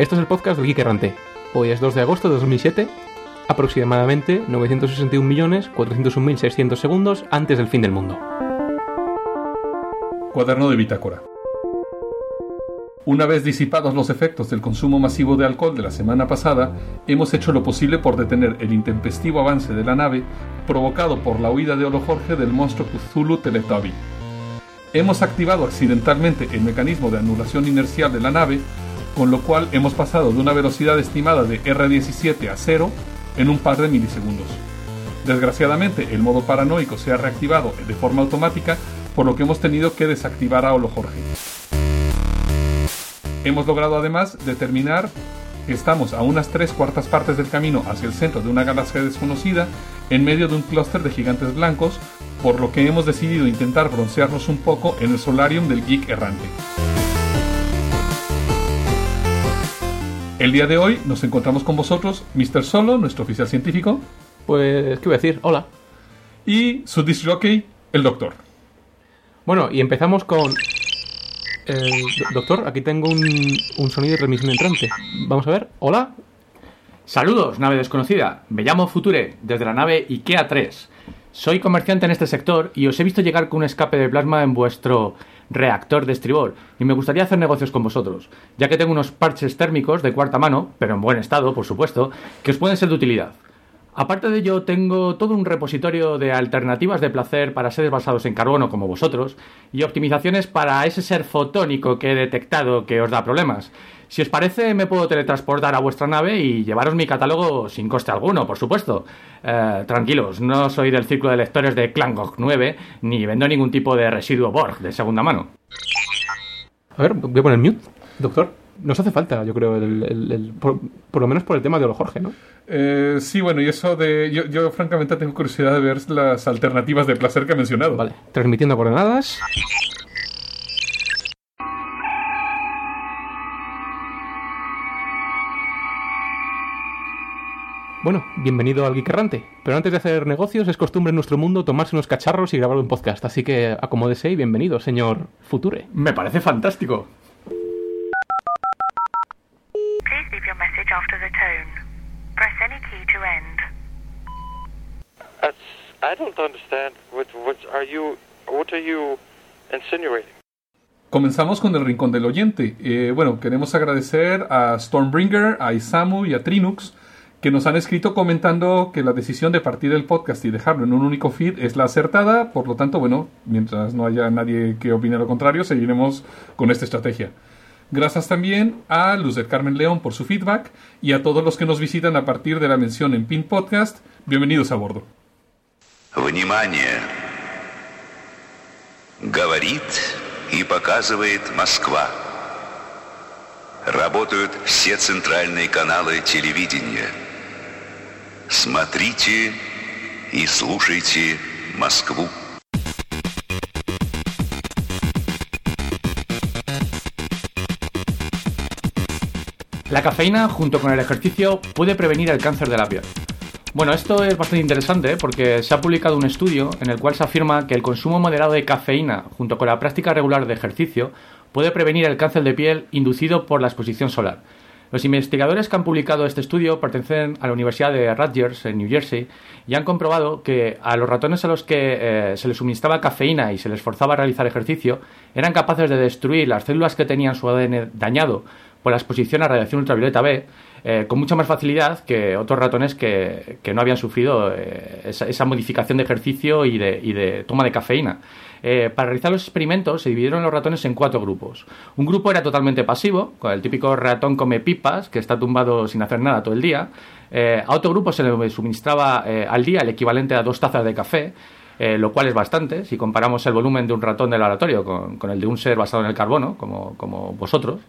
Esto es el podcast del Geek Errante. Hoy es 2 de agosto de 2007, aproximadamente 961.401.600 segundos antes del fin del mundo. Cuaderno de bitácora. Una vez disipados los efectos del consumo masivo de alcohol de la semana pasada, hemos hecho lo posible por detener el intempestivo avance de la nave provocado por la huida de Olo Jorge del monstruo Cthulhu Teletubby. Hemos activado accidentalmente el mecanismo de anulación inercial de la nave, con lo cual hemos pasado de una velocidad estimada de R17 a 0 en un par de milisegundos. Desgraciadamente, el modo paranoico se ha reactivado de forma automática, por lo que hemos tenido que desactivar a Olo Jorge. Hemos logrado además determinar que estamos a unas tres cuartas partes del camino hacia el centro de una galaxia desconocida, en medio de un clúster de gigantes blancos, por lo que hemos decidido intentar broncearnos un poco en el solarium del geek errante. El día de hoy nos encontramos con vosotros, Mr. Solo, nuestro oficial científico, Pues, ¿qué voy a decir? Hola. y su disc jockey, el Doctor. Bueno, y empezamos con... Eh, do- doctor, aquí tengo un, un sonido de transmisión entrante. Vamos a ver. Hola. Saludos, nave desconocida. Me llamo Future, desde la nave IKEA 3. Soy comerciante en este sector y os he visto llegar con un escape de plasma en vuestro reactor de estribor y me gustaría hacer negocios con vosotros, ya que tengo unos parches térmicos de cuarta mano, pero en buen estado, por supuesto, que os pueden ser de utilidad. Aparte de ello, tengo todo un repositorio de alternativas de placer para seres basados en carbono como vosotros y optimizaciones para ese ser fotónico que he detectado que os da problemas. Si os parece, me puedo teletransportar a vuestra nave y llevaros mi catálogo sin coste alguno, por supuesto. Eh, tranquilos, no soy del círculo de lectores de Klangok 9 ni vendo ningún tipo de residuo Borg de segunda mano. A ver, voy a poner mute. Doctor, nos hace falta, yo creo, el, el- el- por, por lo menos por el tema de Olo Jorge, ¿no? Eh, sí, bueno, y eso de... Yo, yo francamente tengo curiosidad de ver las alternativas de placer que ha mencionado. Vale, transmitiendo coordenadas. Bueno, bienvenido al Geek Errante. Pero antes de hacer negocios, es costumbre en nuestro mundo tomarse unos cacharros y grabar un podcast. Así que acomódese y bienvenido, señor Future. Me parece fantástico. Leave your message after the tone. Press any key to end. That's, I don't understand. What, what are you? What are you insinuating? Comenzamos con el Rincón del Oyente. Eh, bueno, queremos agradecer a Stormbringer, a Isamu y a Trinux que nos han escrito comentando que la decisión de partir el podcast y dejarlo en un único feed es la acertada. Por lo tanto, bueno, mientras no haya nadie que opine lo contrario, seguiremos con esta estrategia. Gracias también a Luz del Carmen León por su feedback y a todos los que nos visitan a partir de la mención en Pin Podcast. Bienvenidos a bordo. Внимание! Говорит и показывает Москва. Работают все центральные каналы телевидения. Смотрите и слушайте Москву. La cafeína, junto con el ejercicio, puede prevenir el cáncer de la piel. Bueno, esto es bastante interesante ¿eh? porque se ha publicado un estudio en el cual se afirma que el consumo moderado de cafeína, junto con la práctica regular de ejercicio, puede prevenir el cáncer de piel inducido por la exposición solar. Los investigadores que han publicado este estudio pertenecen a la Universidad de Rutgers, en New Jersey, y han comprobado que a los ratones a los que eh, se les suministraba cafeína y se les forzaba a realizar ejercicio, eran capaces de destruir las células que tenían su ADN dañado por la exposición a radiación ultravioleta B eh, con mucha más facilidad que otros ratones que, que no habían sufrido eh, esa, esa modificación de ejercicio y de, y de toma de cafeína. Eh, para realizar los experimentos se dividieron los ratones en cuatro grupos. Un grupo era totalmente pasivo, con el típico ratón come pipas, que está tumbado sin hacer nada todo el día. Eh, a otro grupo se le suministraba eh, al día el equivalente a dos tazas de café, lo cual es bastante si comparamos el volumen de un ratón del laboratorio con, el de un ser basado en el carbono, como vosotros.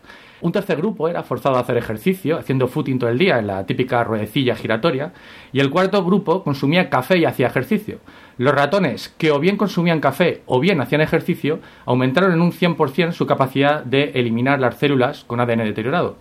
Un tercer grupo era forzado a hacer ejercicio, haciendo footing todo el día en la típica ruedecilla giratoria. Y el cuarto grupo consumía café y hacía ejercicio. Los ratones que o bien consumían café o bien hacían ejercicio aumentaron en un 100% su capacidad de eliminar las células con ADN deteriorado.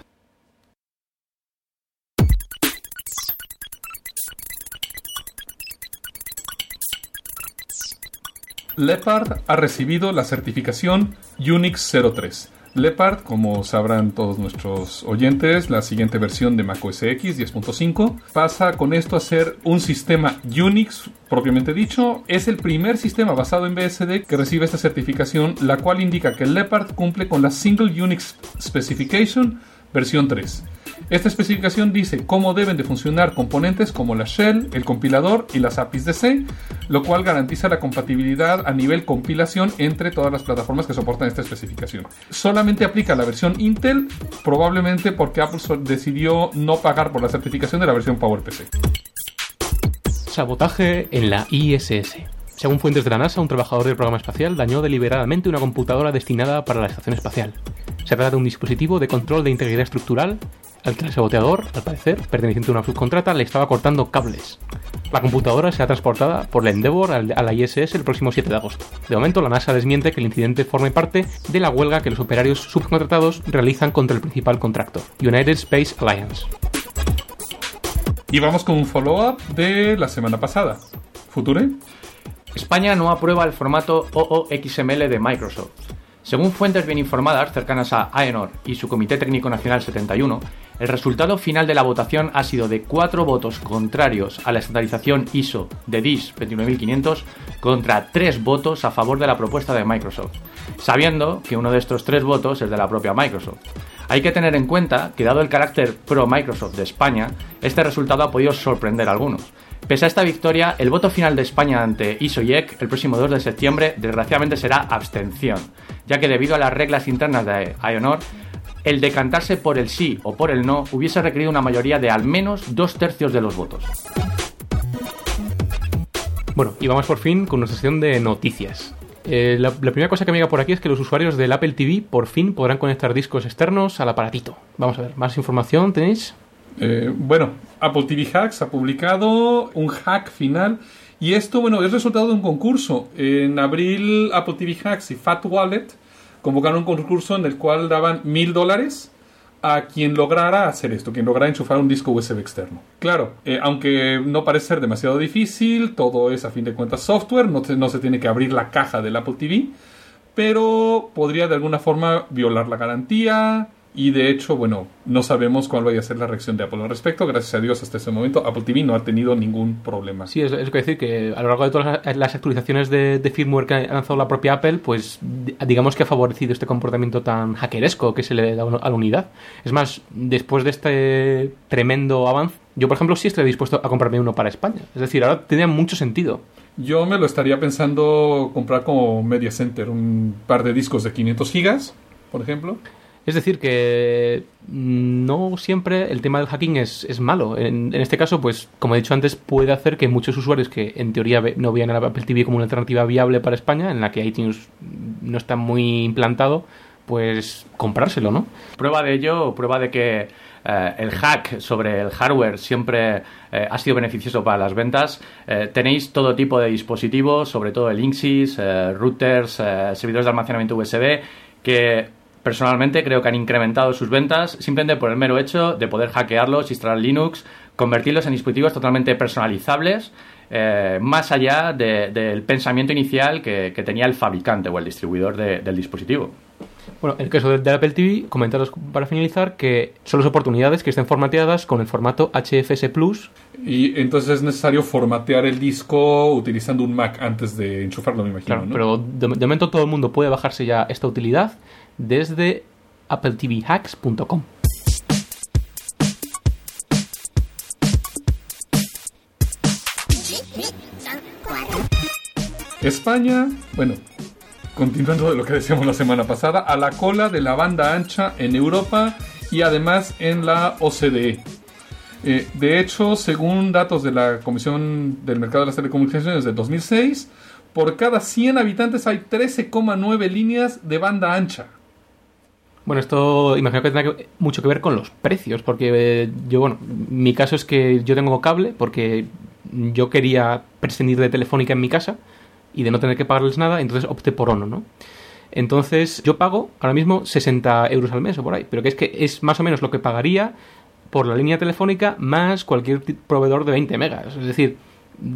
Leopard ha recibido la certificación Unix 03, Leopard, como sabrán todos nuestros oyentes, la siguiente versión de macOS X 10.5 pasa con esto a ser un sistema Unix propiamente dicho. Es el primer sistema basado en BSD que recibe esta certificación, la cual indica que Leopard cumple con la Single Unix Specification versión 3. Esta especificación dice cómo deben de funcionar componentes como la shell, el compilador y las APIs de C, lo cual garantiza la compatibilidad a nivel compilación entre todas las plataformas que soportan esta especificación. Solamente aplica la versión Intel, probablemente porque Apple decidió no pagar por la certificación de la versión PowerPC. Sabotaje en la ISS. Según fuentes de la NASA, un trabajador del programa espacial dañó deliberadamente una computadora destinada para la estación espacial. Se trata de un dispositivo de control de integridad estructural el saboteador, al parecer, perteneciente a una subcontrata, le estaba cortando cables. La computadora será transportada por la Endeavour a la ISS el próximo 7 de agosto. De momento, la NASA desmiente que el incidente forme parte de la huelga que los operarios subcontratados realizan contra el principal contractor, United Space Alliance. Y vamos con un follow-up de la semana pasada. Future. España no aprueba el formato OOXML de Microsoft. Según fuentes bien informadas cercanas a AENOR y su Comité Técnico Nacional 71, el resultado final de la votación ha sido de cuatro votos contrarios a la estandarización ISO de DIS 29500 contra tres votos a favor de la propuesta de Microsoft, sabiendo que uno de estos tres votos es de la propia Microsoft. Hay que tener en cuenta que dado el carácter pro Microsoft de España, este resultado ha podido sorprender a algunos. Pese a esta victoria, el voto final de España ante ISOIEC el próximo 2 de septiembre desgraciadamente será abstención, ya que debido a las reglas internas de IONOR, el decantarse por el sí o por el no hubiese requerido una mayoría de al menos dos tercios de los votos. Bueno, y vamos por fin con nuestra sesión de noticias. Eh, la, la, primera cosa que me llega por aquí es que los usuarios del Apple TV por fin podrán conectar discos externos al aparatito. Vamos a ver, ¿más información tenéis? Eh, bueno, Apple TV Hacks ha publicado un hack final y esto, bueno, es resultado de un concurso. En abril, Apple TV Hacks y Fat Wallet convocaron un concurso en el cual daban mil dólares a quien lograra hacer esto, quien lograra enchufar un disco USB externo. Claro, eh, aunque no parece ser demasiado difícil, todo es a fin de cuentas software, no, no se tiene que abrir la caja del Apple TV, pero podría de alguna forma violar la garantía, y de hecho, bueno, no sabemos cuál vaya a ser la reacción de Apple al respecto. Gracias a Dios, hasta este momento, Apple TV no ha tenido ningún problema. Sí, es, es decir que a lo largo de todas las actualizaciones de, de, firmware que ha lanzado la propia Apple, pues digamos que ha favorecido este comportamiento tan hackeresco que se le da a la unidad. Es más, después de este tremendo avance, yo, por ejemplo, sí estaría dispuesto a comprarme uno para España. Es decir, ahora tendría mucho sentido. Yo me lo estaría pensando comprar como Media Center, un par de discos de 500 gigas, por ejemplo. Es decir, que no siempre el tema del hacking es, es malo. En, este caso, pues, como he dicho antes, puede hacer que muchos usuarios que en teoría no vean el Apple TV como una alternativa viable para España, en la que iTunes no está muy implantado, pues comprárselo, ¿no? Prueba de ello, prueba de que eh, el hack sobre el hardware siempre eh, ha sido beneficioso para las ventas. Eh, tenéis todo tipo de dispositivos, sobre todo el Linksys, routers, servidores de almacenamiento USB, que Personalmente creo que han incrementado sus ventas simplemente por el mero hecho de poder hackearlos, instalar Linux, convertirlos en dispositivos totalmente personalizables, eh, más allá de, del pensamiento inicial que, que, tenía el fabricante o el distribuidor de, del dispositivo. Bueno, en el caso de Apple TV, comentaros para finalizar que son las oportunidades que estén formateadas con el formato HFS Plus. Y entonces es necesario formatear el disco utilizando un Mac antes de enchufarlo, me imagino. Claro, ¿no? pero de, de momento todo el mundo puede bajarse ya esta utilidad desde appletvhacks.com. España, bueno, continuando de lo que decíamos la semana pasada, a la cola de la banda ancha en Europa y además en la OCDE. Eh, de hecho, según datos de la Comisión del Mercado de las Telecomunicaciones de 2006, por cada 100 habitantes hay 13,9 líneas de banda ancha. Bueno, esto imagino que tendrá mucho que ver con los precios, porque eh, yo, bueno, mi caso es que yo tengo cable porque yo quería prescindir de Telefónica en mi casa y de no tener que pagarles nada, entonces opté por Ono, ¿no? Entonces yo pago ahora mismo 60 euros al mes o por ahí, pero que es que es más o menos lo que pagaría por la línea telefónica más cualquier proveedor de 20 megas. Es decir,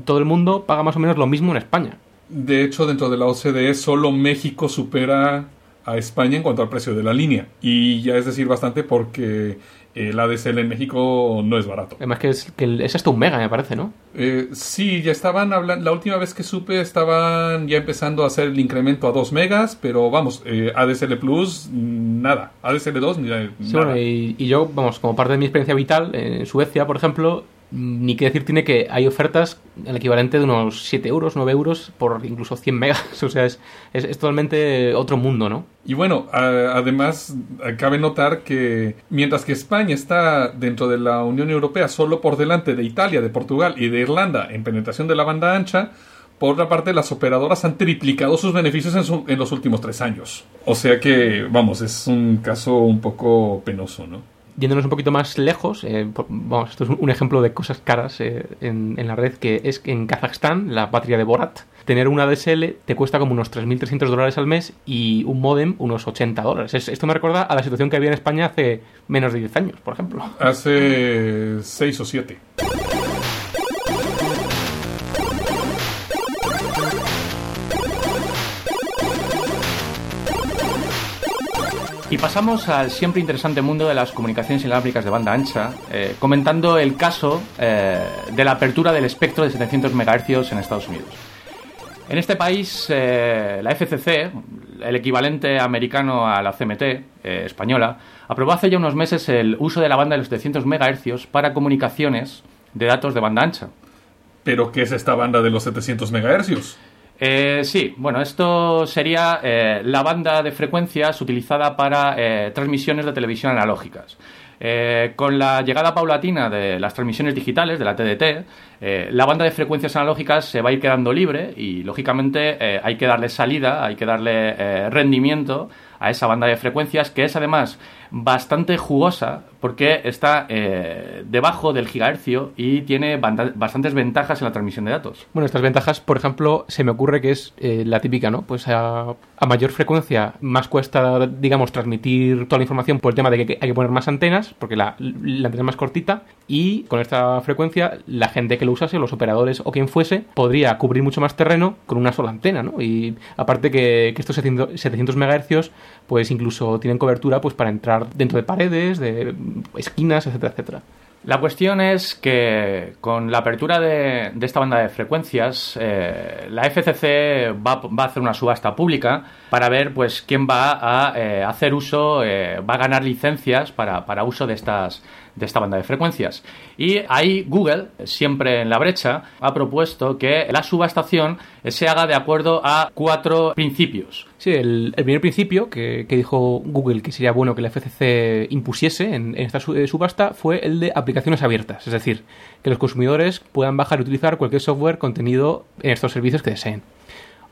todo el mundo paga más o menos lo mismo en España. De hecho, dentro de la OCDE solo México supera a España en cuanto al precio de la línea. Y ya es decir bastante porque el ADSL en México no es barato. Además que es, que es hasta un mega, me parece, ¿no? Eh, sí, ya estaban hablando, la última vez que supe estaban ya empezando a hacer el incremento a 2 megas, pero vamos, eh, ADSL Plus, nada, ADSL 2, ni nada. Sí, bueno, y, y yo, vamos, como parte de mi experiencia vital, en Suecia, por ejemplo, ni que decir tiene que hay ofertas el equivalente de unos 7 euros, 9 euros por incluso 100 megas. O sea, es, es, totalmente otro mundo, ¿no? Y bueno, además eh, cabe notar que mientras que España está dentro de la Unión Europea solo por delante de Italia, de Portugal y de Irlanda en penetración de la banda ancha, por otra parte las operadoras han triplicado sus beneficios en, su- en los últimos tres años. O sea que, vamos, es un caso un poco penoso, ¿no? Yéndonos un poquito más lejos, eh, vamos, esto es un- ejemplo de cosas caras eh, en, en la red, que es que en Kazajstán, la patria de Borat, tener una ADSL te cuesta como unos 3.300 dólares al mes y un modem unos 80 dólares. Es- esto me recuerda a la situación que había en España hace menos de 10 años, por ejemplo. Hace seis o siete. Y pasamos al siempre interesante mundo de las comunicaciones inalámbricas de banda ancha, eh, comentando el caso eh, de la apertura del espectro de 700 MHz en Estados Unidos. En este país, eh, la FCC, el equivalente americano a la CMT eh, española, aprobó hace ya unos meses el uso de la banda de los 700 MHz para comunicaciones de datos de banda ancha. ¿Pero qué es esta banda de los 700 megahercios? Eh, sí, bueno, esto sería eh, la banda de frecuencias utilizada para eh, transmisiones de televisión analógicas. Eh, con la llegada paulatina de las transmisiones digitales, de la TDT, la banda de frecuencias analógicas se va a ir quedando libre y, lógicamente, hay que darle salida, hay que darle rendimiento a esa banda de frecuencias, que es además bastante jugosa porque está eh, debajo del gigahercio y tiene bastantes ventajas en la transmisión de datos. Bueno, estas ventajas, por ejemplo, se me ocurre que es eh, la típica, ¿no? Pues a, mayor frecuencia más cuesta, digamos, transmitir toda la información por el tema de que hay que poner más antenas, porque la, antena es más cortita, y con esta frecuencia la gente que lo usase, los operadores o quien fuese, podría cubrir mucho más terreno con una sola antena, ¿no? Y aparte que, estos 700, 700 MHz, pues incluso tienen cobertura pues para entrar dentro de paredes, de esquinas, etcétera, etcétera. La cuestión es que con la apertura de, esta banda de frecuencias, eh, la FCC va, va a hacer una subasta pública para ver pues quién va a eh, hacer uso, eh, va a ganar licencias para, para uso de estas de esta banda de frecuencias. Y ahí Google, siempre en la brecha, ha propuesto que la subastación se haga de acuerdo a cuatro principios. Sí, el, primer principio que, que dijo Google que sería bueno que la FCC impusiese en, en esta eh, subasta fue el de aplicaciones abiertas, es decir, que los consumidores puedan bajar y utilizar cualquier software contenido en estos servicios que deseen.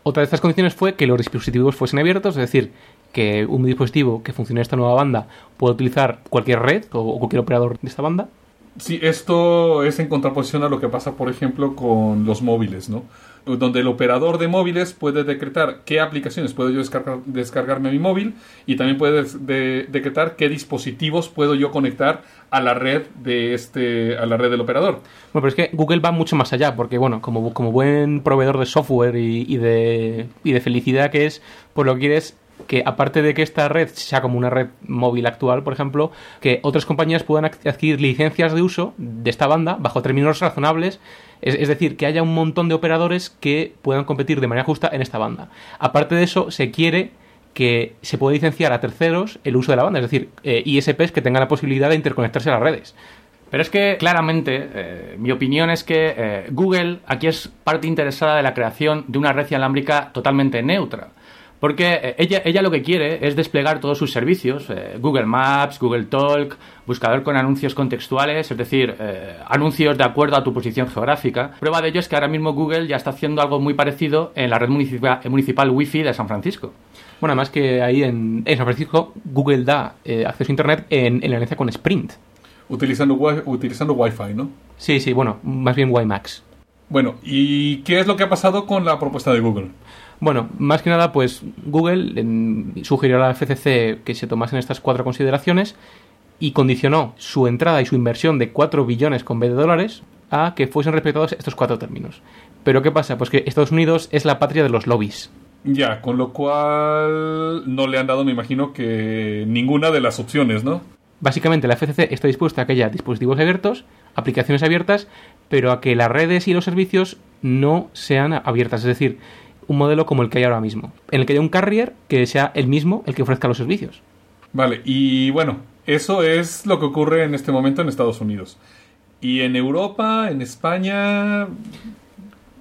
Otra de estas condiciones fue que los dispositivos fuesen abiertos, es decir, que un dispositivo que funcione en esta nueva banda pueda utilizar cualquier red o, cualquier operador de esta banda. Sí, esto es en contraposición a lo que pasa, por ejemplo, con los móviles, ¿no? Donde el operador de móviles puede decretar qué aplicaciones puedo yo descargar, descargarme a mi móvil y también puede de- decretar qué dispositivos puedo yo conectar a la red de este, a la red del operador. Bueno, pero es que Google va mucho más allá, porque bueno, como, como buen proveedor de software y, y de, y de felicidad que es, pues lo que quiere es que aparte de que esta red sea como una red móvil actual, por ejemplo, que otras compañías puedan adquirir licencias de uso de esta banda bajo términos razonables, es, es decir, que haya un montón de operadores que puedan competir de manera justa en esta banda. Aparte de eso, se quiere que se pueda licenciar a terceros el uso de la banda, es decir, eh, ISPs que tengan la posibilidad de interconectarse a las redes. Pero es que claramente, eh, mi opinión es que eh, Google aquí es parte interesada de la creación de una red inalámbrica totalmente neutra. Porque eh, ella, ella lo que quiere es desplegar todos sus servicios, eh, Google Maps, Google Talk, buscador con anuncios contextuales, es decir, eh, anuncios de acuerdo a tu posición geográfica. Prueba de ello es que ahora mismo Google ya está haciendo algo muy parecido en la red municipal, municipal Wi-Fi de San Francisco. Bueno, además que ahí en, en San Francisco Google da eh, acceso a Internet en, en alianza con Sprint. Utilizando, wi- utilizando Wi-Fi, ¿no? Sí, sí, bueno, más bien WiMAX. Bueno, ¿y qué es lo que ha pasado con la propuesta de Google? Bueno, más que nada, pues Google sugirió a la FCC que se tomasen estas cuatro consideraciones y condicionó su entrada y su inversión de 4 billones con B de dólares a que fuesen respetados estos cuatro términos. Pero ¿qué pasa? Pues que Estados Unidos es la patria de los lobbies. Ya, con lo cual no le han dado, me imagino que ninguna de las opciones, ¿no? Básicamente la FCC está dispuesta a que haya dispositivos abiertos, aplicaciones abiertas, pero a que las redes y los servicios no sean abiertas, es decir, un modelo como el que hay ahora mismo, en el que haya un carrier que sea el mismo el que ofrezca los servicios. Vale, y bueno, eso es lo que ocurre en este momento en Estados Unidos. Y en Europa, en España,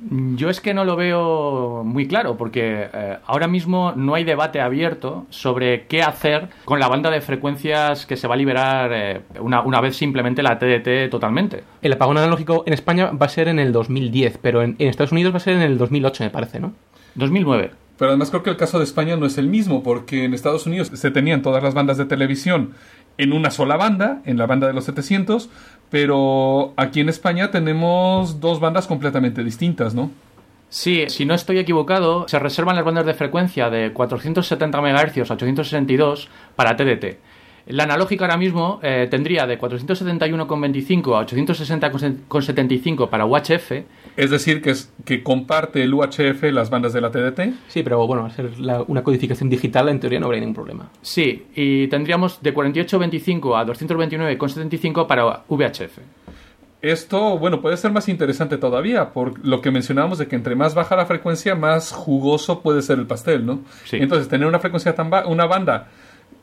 Yo es que no lo veo muy claro, porque eh, ahora mismo no hay debate abierto sobre qué hacer con la banda de frecuencias que se va a liberar eh, una, una vez simplemente la TDT totalmente. El apagón analógico en España va a ser en el 2010, pero en, en Estados Unidos va a ser en el 2008, me parece, ¿no? 2009. Pero además creo que el caso de España no es el mismo, porque en Estados Unidos se tenían todas las bandas de televisión en una sola banda, en la banda de los 700, pero aquí en España tenemos dos bandas completamente distintas, ¿no? Sí, si no estoy equivocado, se reservan las bandas de frecuencia de 470 MHz a 862 para TDT. La analógica ahora mismo eh, tendría de 471,25 a 860,75 para UHF Es decir, que, es, que comparte el UHF las bandas de la TDT. Sí, pero bueno, al ser la- una codificación digital, en teoría no habría ningún problema. Sí, y tendríamos de 48,25 a 229,75 para VHF. Esto, bueno, puede ser más interesante todavía, por lo que mencionábamos de que entre más baja la frecuencia, más jugoso puede ser el pastel, ¿no? Sí. Entonces, tener una frecuencia tan ba- una banda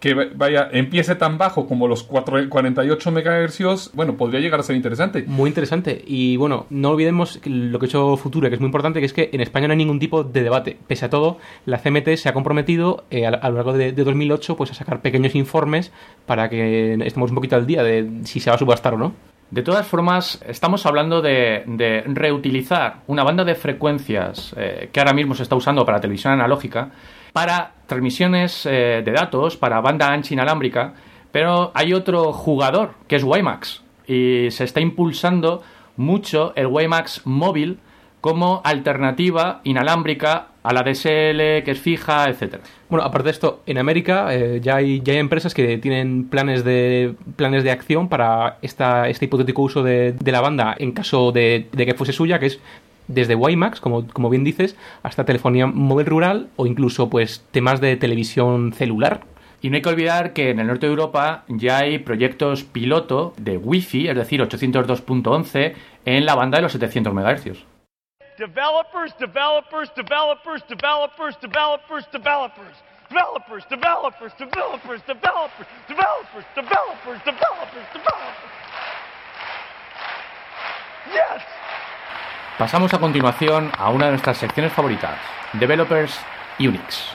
que va- vaya, empiece tan bajo como los 4 48 MHz, bueno, podría llegar a ser interesante. Muy interesante. Y bueno, no olvidemos lo que ha hecho Futura, que es muy importante, que es que en España no hay ningún tipo de debate. Pese a todo, la CMT se ha comprometido eh, a, a lo largo de, de 2008 pues, a sacar pequeños informes para que estemos un poquito al día de si se va a subastar o no. De todas formas, estamos hablando de, de reutilizar una banda de frecuencias eh, que ahora mismo se está usando para televisión analógica para transmisiones eh, de datos, para banda ancha inalámbrica, pero hay otro jugador que es WiMAX y se está impulsando mucho el WiMAX móvil como alternativa inalámbrica a la DSL que es fija, etcétera. Bueno, aparte de esto, en América eh, ya, hay, ya hay empresas que tienen planes de, planes de acción para esta, este hipotético uso de, de la banda en caso de, de que fuese suya, que es desde WiMAX, como, como bien dices, hasta telefonía móvil rural o incluso pues temas de televisión celular. Y no hay que olvidar que en el norte de Europa ya hay proyectos piloto de Wi-Fi, es decir, 802.11, en la banda de los 700 MHz. Developers, developers, developers, developers, developers, developers. Developers, developers, developers, developers, developers, developers, developers, developers. Yes! Pasamos a continuación a una de nuestras secciones favoritas, Developers Unix.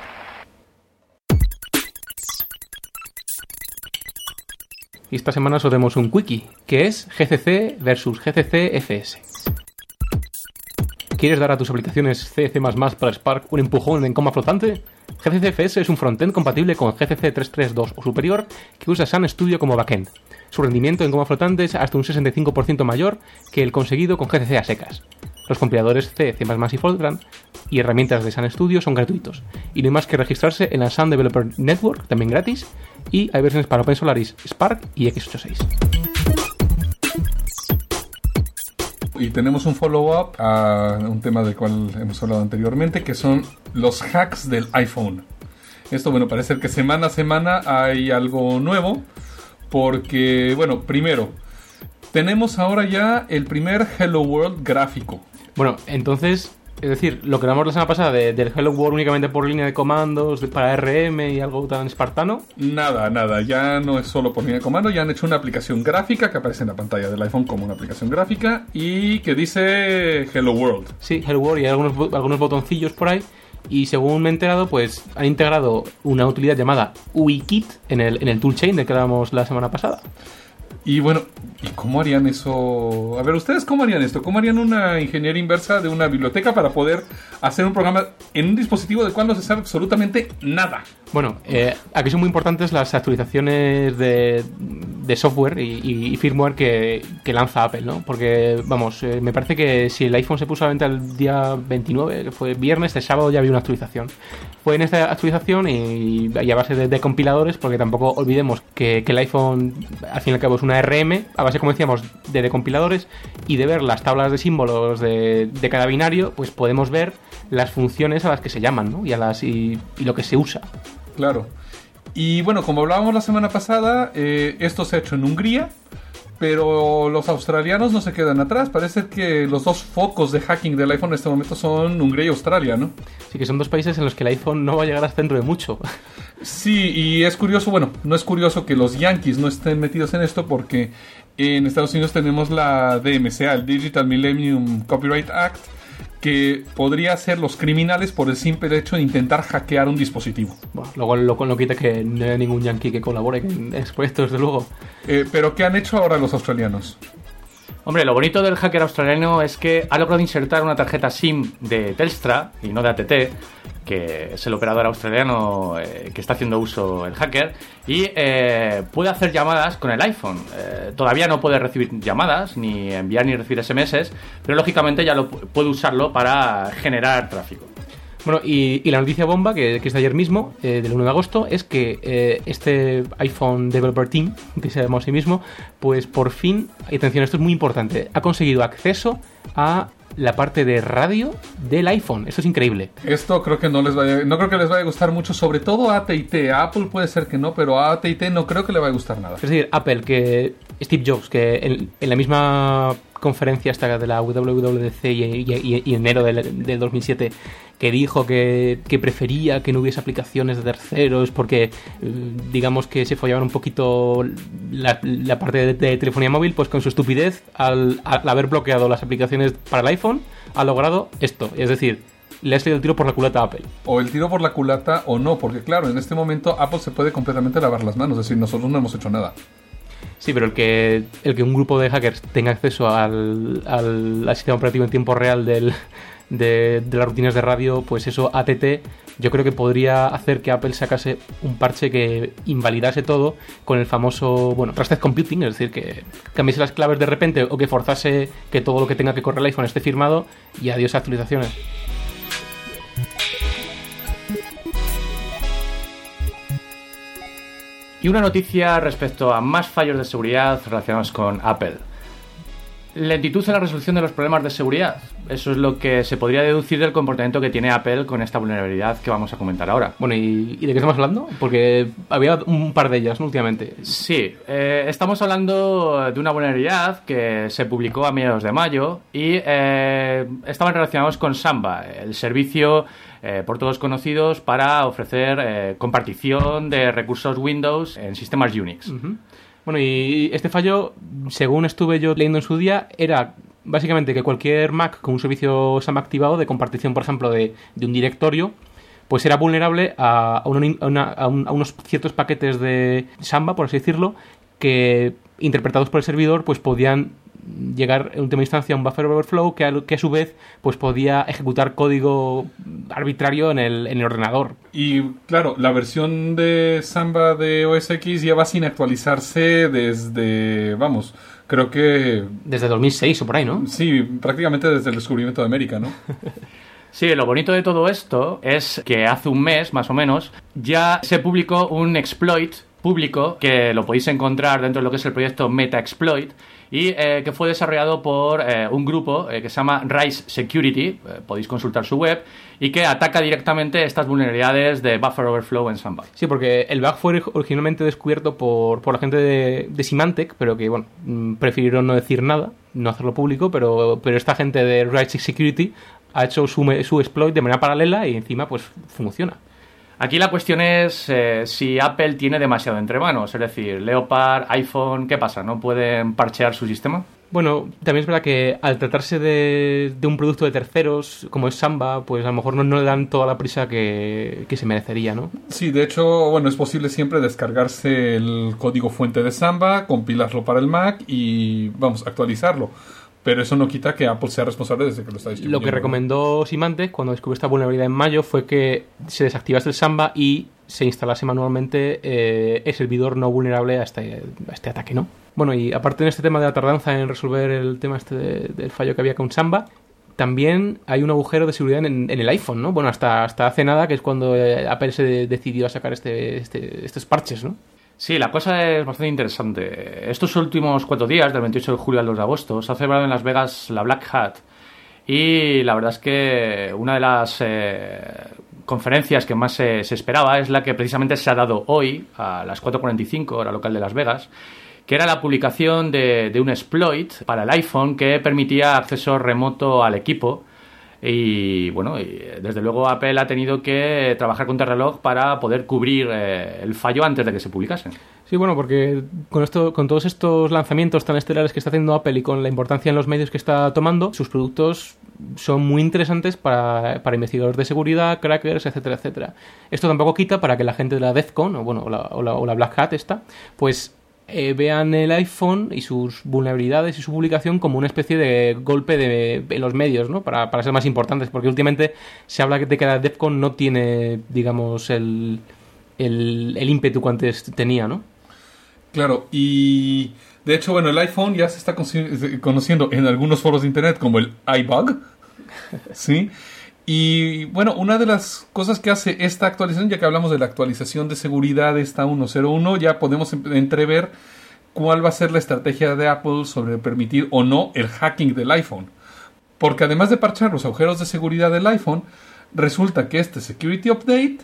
Y esta semana os tenemos un quickie, que es GCC versus GCC FS. ¿Quieres dar a tus aplicaciones C, C++ para Spark un empujón en coma flotante? GCC FS es un frontend compatible con GCC 332 o superior que usa Sun Studio como backend. Su rendimiento en coma flotante es hasta un 65% mayor que el conseguido con GCC a secas. Los compiladores C, C++ y Fortran y herramientas de Sun Studio son gratuitos. Y no hay más que registrarse en la Sun Developer Network, también gratis, y hay versiones para OpenSolaris, Spark y x86. Y tenemos un follow-up a un tema del cual hemos hablado anteriormente, que son los hacks del iPhone. Esto, bueno, parece que semana a semana hay algo nuevo, porque, bueno, primero, tenemos ahora ya el primer Hello World gráfico. Bueno, entonces, es decir, lo que hablamos la semana pasada de- del Hello World únicamente por línea de comandos, de- para RM y algo tan espartano, Nada, nada, ya no es solo por línea de comando, ya han hecho una aplicación gráfica que aparece en la pantalla del iPhone como una aplicación gráfica y que dice Hello World. sí, Hello World y hay algunos, bo- algunos botoncillos por ahí. Y según me he enterado, pues han integrado una utilidad llamada UIKit en el, en el toolchain de que hablábamos la semana pasada. Y bueno, ¿y cómo harían eso? A ver, ¿ustedes cómo harían esto? ¿Cómo harían una ingeniería inversa de una biblioteca para poder hacer un programa en un dispositivo del cual no se sabe absolutamente nada? Bueno, eh, aquí son muy importantes las actualizaciones de, software y, firmware que, lanza Apple, ¿no? Porque, vamos, eh, me parece que si el iPhone se puso a venta el día 29, que fue viernes, el sábado ya había una actualización. Fue en esta actualización y, y a base de, de compiladores, porque tampoco olvidemos que, que el iPhone, al fin y al cabo, es una RM, a base, como decíamos, de, de compiladores y de ver las tablas de símbolos de, de cada binario, pues podemos ver las funciones a las que se llaman, ¿no? Y, a las, y, y lo que se usa. Claro. Y bueno, como hablábamos la semana pasada, eh, esto se ha hecho en Hungría, pero los australianos no se quedan atrás. Parece que los dos focos de hacking del iPhone en este momento son Hungría y Australia, ¿no? Así que son dos países en los que el iPhone no va a llegar hasta dentro de mucho. Sí, y es curioso, bueno, no es curioso que los Yankees no estén metidos en esto porque en Estados Unidos tenemos la DMCA, el Digital Millennium Copyright Act, que podría ser los criminales por el simple hecho de intentar hackear un dispositivo. Bueno, luego lo, lo quita que no hay ningún yankee que colabore en estos proyectos, desde luego. Eh, pero ¿qué han hecho ahora los australianos? Hombre, lo bonito del hacker australiano es que ha logrado insertar una tarjeta SIM de Telstra y no de ATT, que es el operador australiano eh, que está haciendo uso el hacker, y eh, puede hacer llamadas con el iPhone. Eh, todavía no puede recibir llamadas, ni enviar ni recibir SMS, pero lógicamente ya lo pu- puede usarlo para generar tráfico. Bueno, y, y la noticia bomba, que, que es de ayer mismo, eh, del 1 de agosto, es que eh, este iPhone Developer Team, que se llama a sí mismo, pues por fin, y atención, esto es muy importante, ha conseguido acceso a la parte de radio del iPhone. Esto es increíble. Esto creo que no les vaya, no creo que les vaya a gustar mucho, sobre todo a AT&T. A Apple puede ser que no, pero a AT&T no creo que le vaya a gustar nada. Es decir, Apple, que Steve Jobs, que en, en la misma conferencia esta de la WWDC y, y- y enero del, del 2007, que dijo que, que prefería que no hubiese aplicaciones de terceros porque, eh, digamos, que se follaban un poquito la, la parte de, de telefonía móvil, pues con su estupidez, al, al haber bloqueado las aplicaciones para el iPhone, ha logrado esto. Es decir, le ha salido el tiro por la culata a Apple. O el tiro por la culata o no, porque claro, en este momento Apple se puede completamente lavar las manos, es decir, nosotros no hemos hecho nada. Sí, pero el que, el que un grupo de hackers tenga acceso al, al- al sistema operativo en tiempo real del, de, las rutinas de radio, pues eso ATT yo creo que podría hacer que Apple sacase un parche que invalidase todo con el famoso, bueno, Trusted Computing, es decir, que cambiase las claves de repente o que forzase que todo lo que tenga que correr el iPhone esté firmado y adiós actualizaciones. Y una noticia respecto a más fallos de seguridad relacionados con Apple. Lentitud en la resolución de los problemas de seguridad. Eso es lo que se podría deducir del comportamiento que tiene Apple con esta vulnerabilidad que vamos a comentar ahora. Bueno, ¿y, y de qué estamos hablando? Porque había un par de ellas ¿no? últimamente. Sí, eh, estamos hablando de una vulnerabilidad que se publicó a mediados de mayo y eh, estaban relacionados con Samba, el servicio eh, por todos conocidos para ofrecer eh, compartición de recursos Windows en sistemas Unix. Ujú. Bueno, y este fallo, según estuve yo leyendo en su día, era básicamente que cualquier Mac con un servicio SAM activado de compartición, por ejemplo, de, de un directorio, pues era vulnerable a, a una- a un- a unos ciertos paquetes de Samba, por así decirlo, que interpretados por el servidor, pues podían llegar en última instancia a un buffer overflow que a, que a su vez pues podía ejecutar código arbitrario en el, en el ordenador. Y claro, la versión de Samba de OS X lleva sin actualizarse desde, vamos, creo que Desde 2006 o por ahí, ¿no? sí, prácticamente desde el descubrimiento de América, ¿no? Sí, lo bonito de todo esto es que hace un mes, más o menos, ya se publicó un exploit público que lo podéis encontrar dentro de lo que es el proyecto MetaExploit y eh, que fue desarrollado por eh, un grupo eh, que se llama Rise Security, eh, podéis consultar su web, y que ataca directamente estas vulnerabilidades de buffer overflow en Samba. Sí, porque el bug fue originalmente descubierto por, por la gente de, de Symantec, pero que, bueno, mm, prefirieron no decir nada, no hacerlo público, pero, pero esta gente de Right Security ha hecho su, su exploit de manera paralela y encima, pues, funciona. Aquí la cuestión es eh, si Apple tiene demasiado entre manos, es decir, Leopard, iPhone, ¿qué pasa? ¿No pueden parchear su sistema? Bueno, también es verdad que al tratarse de, de un producto de terceros, como es Samba, pues a lo mejor no, no le dan toda la prisa que, que se merecería, ¿no? Sí, de hecho, bueno, es posible siempre descargarse el código fuente de Samba, compilarlo para el Mac y, vamos, actualizarlo. Pero eso no quita que Apple sea responsable desde que lo está distribuyendo. Lo que recomendó Symantec cuando descubrió esta vulnerabilidad en mayo fue que se desactivase el Samba y se instalase manualmente eh, el servidor no vulnerable a este, a este ataque, ¿no? Bueno, y aparte de este tema de la tardanza en resolver el tema este de- del fallo que había con Samba, también hay un agujero de seguridad en, en el iPhone, ¿no? Bueno, hasta, hasta hace nada, que es cuando eh, Apple se de- decidió a sacar este, este- estos parches, ¿no? Sí, la cosa es bastante interesante. Estos últimos cuatro días, del 28 de julio al 2 de agosto, se ha celebrado en Las Vegas la Black Hat. Y la verdad es que una de las eh, conferencias que más se, esperaba es la que precisamente se ha dado hoy, a las 4.45, hora local de Las Vegas, que era la publicación de un exploit para el iPhone que permitía acceso remoto al equipo. Y bueno, desde luego Apple ha tenido que trabajar contra reloj para poder cubrir eh, el fallo antes de que se publicase. Sí, bueno, porque con esto, con todos estos lanzamientos tan estelares que está haciendo Apple y con la importancia en los medios que está tomando, sus productos son muy interesantes para, para investigadores de seguridad, crackers, etcétera, etcétera. Esto tampoco quita para que la gente de la DEFCON, o bueno, o la, o la- o la Black Hat esta, pues eh, vean el iPhone y sus vulnerabilidades y su publicación como una especie de golpe de, los medios, ¿no? Para, para ser más importantes, porque últimamente se habla de que la DEFCON no tiene, digamos, el, el, el ímpetu que antes tenía, ¿no? Claro, y de hecho, bueno, el iPhone ya se está conoci- conociendo en algunos foros de internet como el iBug, ¿sí? Y bueno, una de las cosas que hace esta actualización, ya que hablamos de la actualización de seguridad de esta 101, ya podemos em- entrever cuál va a ser la estrategia de Apple sobre permitir o no el hacking del iPhone. Porque además de parchar los agujeros de seguridad del iPhone, resulta que este Security Update,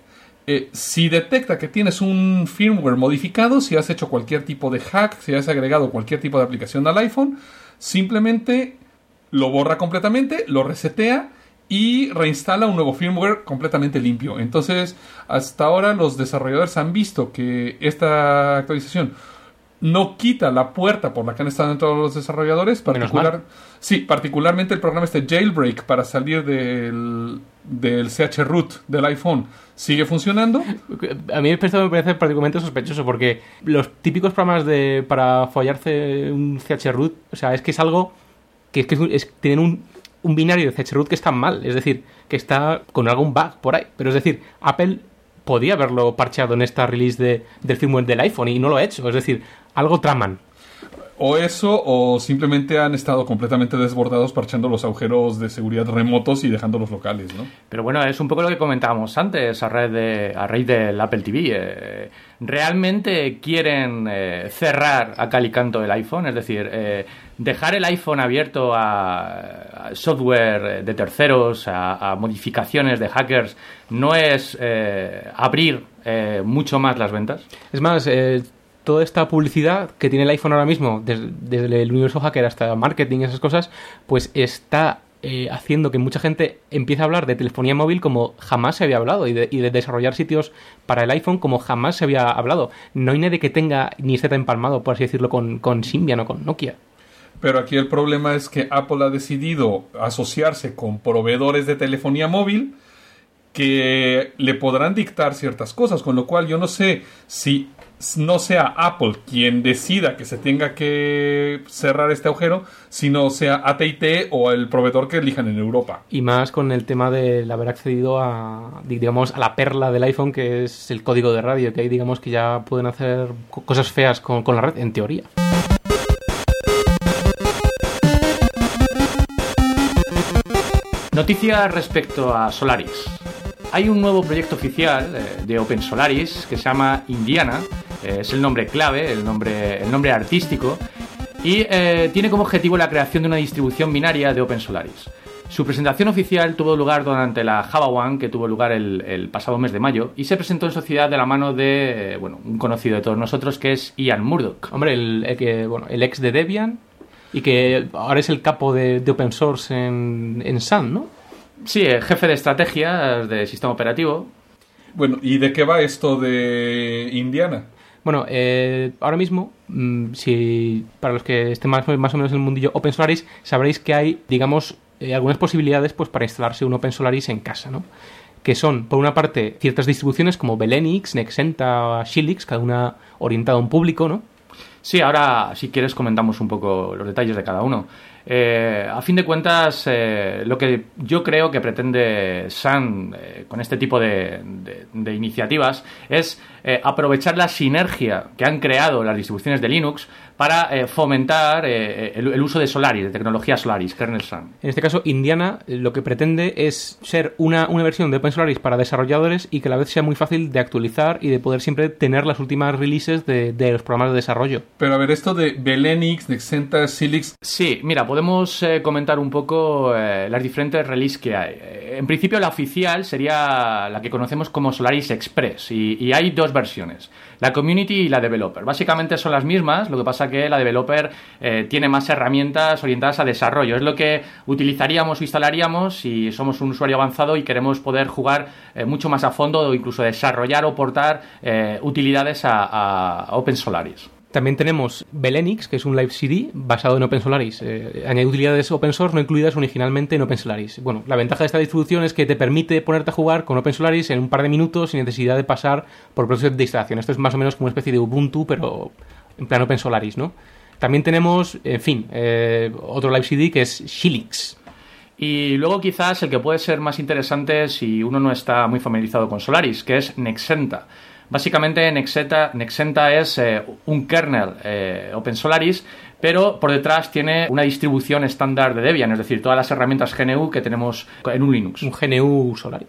eh, si detecta que tienes un firmware modificado, si has hecho cualquier tipo de hack, si has agregado cualquier tipo de aplicación al iPhone, simplemente lo borra completamente, lo resetea y reinstala un nuevo firmware completamente limpio. Entonces, hasta ahora los desarrolladores han visto que esta actualización no quita la puerta por la que han estado todos los desarrolladores. Particular, sí, particularmente el programa este Jailbreak para salir del, del CH root del iPhone sigue funcionando. A mí esto me parece particularmente sospechoso porque los típicos programas de para fallarse un chroot, o sea, es que es algo que es que es- tienen un, un binario de chroot que está mal, es decir, que está con algún bug por ahí. Pero es decir, Apple podía haberlo parcheado en esta release de, del firmware del iPhone y no lo ha hecho, es decir, algo traman. O eso, o simplemente han estado completamente desbordados parchando los agujeros de seguridad remotos y dejándolos locales, ¿no? Pero bueno, es un poco lo que comentábamos antes a raíz, de, a raíz del Apple TV. Eh, ¿Realmente quieren eh, cerrar a cal y canto el iPhone? Es decir, eh, dejar el iPhone abierto a, software de terceros, a, modificaciones de hackers, no es eh, abrir eh, mucho más las ventas. Es más, eh, toda esta publicidad que tiene el iPhone ahora mismo, desde, el universo hacker hasta marketing esas cosas, pues está eh, haciendo que mucha gente empiece a hablar de telefonía móvil como jamás se había hablado y de, y de desarrollar sitios para el iPhone como jamás se había hablado. No hay nadie que tenga ni esté tan empalmado, por así decirlo, con, con Symbian o con Nokia. Pero aquí el problema es que Apple ha decidido asociarse con proveedores de telefonía móvil que le podrán dictar ciertas cosas, con lo cual yo no sé si no sea Apple quien decida que se tenga que cerrar este agujero, sino sea AT&T o el proveedor que elijan en Europa. Y más con el tema del haber accedido a, digamos, a la perla del iPhone, que es el código de radio, que ahí digamos que ya pueden hacer co- cosas feas con la red, en teoría. Noticias respecto a Solaris. Hay un nuevo proyecto oficial eh, de Open Solaris que se llama Indiana. eh, es el nombre clave, el nombre, el nombre artístico. Y eh, tiene como objetivo la creación de una distribución binaria de Open Solaris. Su presentación oficial tuvo lugar durante la Java One, que tuvo lugar el, pasado mes de mayo, y se presentó en sociedad de la mano de bueno, un conocido de todos nosotros, que es Ian Murdoch. Hombre, el, el bueno, el ex de Debian y que ahora es el capo de, de open source en, en Sun, ¿no? Sí, el jefe de estrategia de sistema operativo. Bueno, ¿y de qué va esto de Indiana? Bueno, eh, ahora mismo, mm, si para los que estén más, más o menos en el mundillo Open Solaris, sabréis que hay, digamos, eh, algunas posibilidades pues para instalarse un Open Solaris en casa, ¿no? Que son, por una parte, ciertas distribuciones como Belenix, Nexenta, Shilix, cada una orientada a un público, ¿no? Sí, ahora si quieres comentamos un poco los detalles de cada uno. Eh, a fin de cuentas, eh, lo que yo creo que pretende Sun eh, con este tipo de, de- iniciativas es aprovechar la sinergia que han creado las distribuciones de Linux para eh, fomentar eh, el, el uso de Solaris, de tecnología Solaris, kernel Sun. En este caso, Indiana eh, lo que pretende es ser una, una versión de Open Solaris para desarrolladores y que a la vez sea muy fácil de actualizar y de poder siempre tener las últimas releases de, de los programas de desarrollo. Pero a ver, esto de Belenix, Nexenta, Silix, Sí, mira, podemos eh, comentar un poco eh, las diferentes releases que hay. Eh, En principio, la oficial sería la que conocemos como Solaris Express y, y hay dos versiones, la Community y la Developer. Básicamente son las mismas, lo que pasa que la Developer eh, tiene más herramientas orientadas a desarrollo. Es lo que utilizaríamos o instalaríamos si somos un usuario avanzado y queremos poder jugar eh, mucho más a fondo o incluso desarrollar o portar eh, utilidades a, a- a Open Solaris. También tenemos Belenix, que es un live CD basado en Open Solaris. Eh, añade utilidades open source no incluidas originalmente en Open Solaris. Bueno, la ventaja de esta distribución es que te permite ponerte a jugar con Open Solaris en un par de minutos sin necesidad de pasar por procesos de instalación. Esto es más o menos como una especie de Ubuntu, pero en plan Open Solaris, ¿no? También tenemos, en fin, eh, otro live CD que es Shilix. Y luego quizás el que puede ser más interesante si uno no está muy familiarizado con Solaris, que es Nexenta. Básicamente Nexenta, Nexenta es eh, un kernel eh, Open Solaris, pero por detrás tiene una distribución estándar de Debian, es decir, todas las herramientas GNU que tenemos en un Linux. Un GNU Solaris.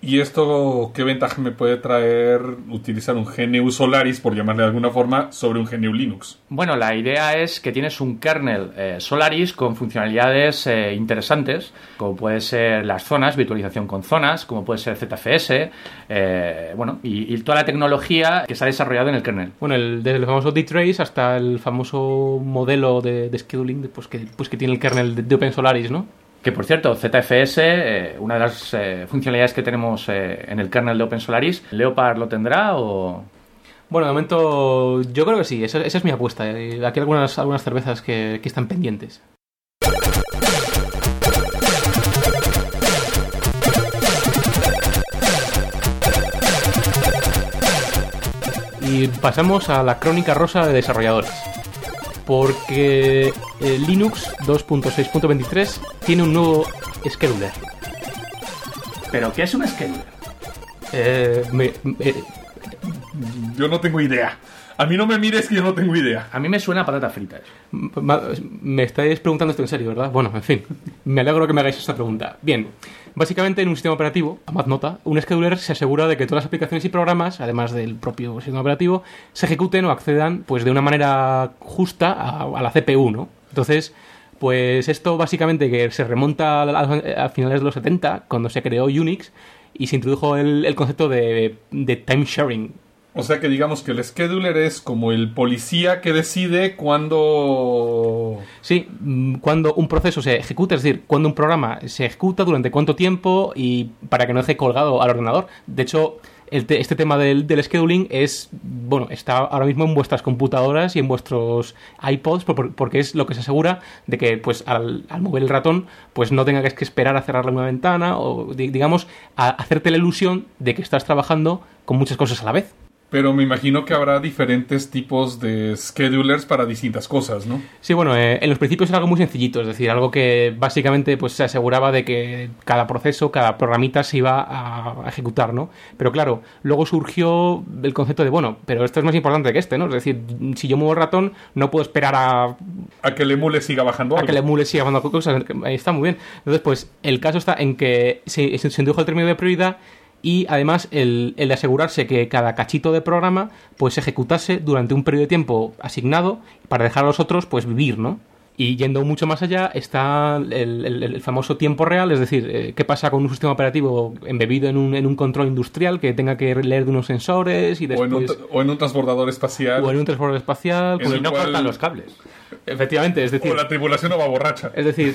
¿Y esto qué ventaja me puede traer utilizar un GNU Solaris, por llamarle de alguna forma, sobre un GNU Linux? Bueno, la idea es que tienes un kernel eh, Solaris con funcionalidades eh, interesantes, como puede ser las zonas, virtualización con zonas, como puede ser ZFS, eh, bueno, y, y toda la tecnología que se ha desarrollado en el kernel. Bueno, el, desde el famoso D-Trace hasta el famoso modelo de, de scheduling pues que, pues que tiene el kernel de, de Open Solaris, ¿no? Que por cierto, ZFS, eh, una de las eh, funcionalidades que tenemos eh, en el kernel de Open Solaris, ¿Leopard lo tendrá o...? Bueno, de momento yo creo que sí, esa, es mi apuesta. Aquí hay algunas, algunas cervezas que, que están pendientes. Y pasamos a la crónica rosa de desarrolladores. Porque eh, Linux 2.6.23 tiene un nuevo scheduler. ¿Pero qué es un scheduler? Eh, me- me- Yo no tengo idea. A mí no me mires que yo no tengo idea. A mí me suena a patata frita Me estáis preguntando esto en serio, ¿verdad? Bueno, en fin. Me alegro que me hagáis esta pregunta. Bien. Básicamente, en un sistema operativo, a más nota, un scheduler se asegura de que todas las aplicaciones y programas, además del propio sistema operativo, se ejecuten o accedan pues de una manera justa a, a la CPU, ¿no? Entonces, pues esto básicamente que se remonta a, a- finales de los 70, cuando se creó Unix y se introdujo el, el concepto de, de time sharing, O sea que digamos que el scheduler es como el policía que decide cuándo... Sí, mm, cuando un proceso se ejecuta, es decir, cuando un programa se ejecuta, durante cuánto tiempo y para que no deje colgado al ordenador. De hecho, este tema del, del scheduling es, bueno, está ahora mismo en vuestras computadoras y en vuestros iPods por- por- porque es lo que se asegura de que, pues, al, al mover el ratón, pues no tengas que esperar a cerrar una ventana o, di- digamos, a hacerte la ilusión de que estás trabajando con muchas cosas a la vez. Pero me imagino que habrá diferentes tipos de schedulers para distintas cosas, ¿no? Sí, bueno, eh, en los principios era algo muy sencillito, es decir, algo que básicamente pues se aseguraba de que cada proceso, cada programita se iba a, a ejecutar, ¿no? Pero claro, luego surgió el concepto de, bueno, pero esto es más importante que este, ¿no? Es decir, si yo muevo el ratón, no puedo esperar a, A que el emule siga bajando a algo. que el emule siga mandando cosas, está muy bien. Entonces, pues, el caso está en que se, se introdujo el término de prioridad y además el, el de asegurarse que cada cachito de programa pues se ejecutase durante un periodo de tiempo asignado para dejar a los otros pues vivir, ¿no? Y yendo mucho más allá está el, el- el famoso tiempo real, es decir, eh, qué pasa con un sistema operativo embebido en un, en un control industrial que tenga que leer de unos sensores y o, en un, después... o en un transbordador espacial. O en un transporte espacial. En no cual- cortan los cables. Efectivamente, es decir... O la tripulación no va borracha. Es decir,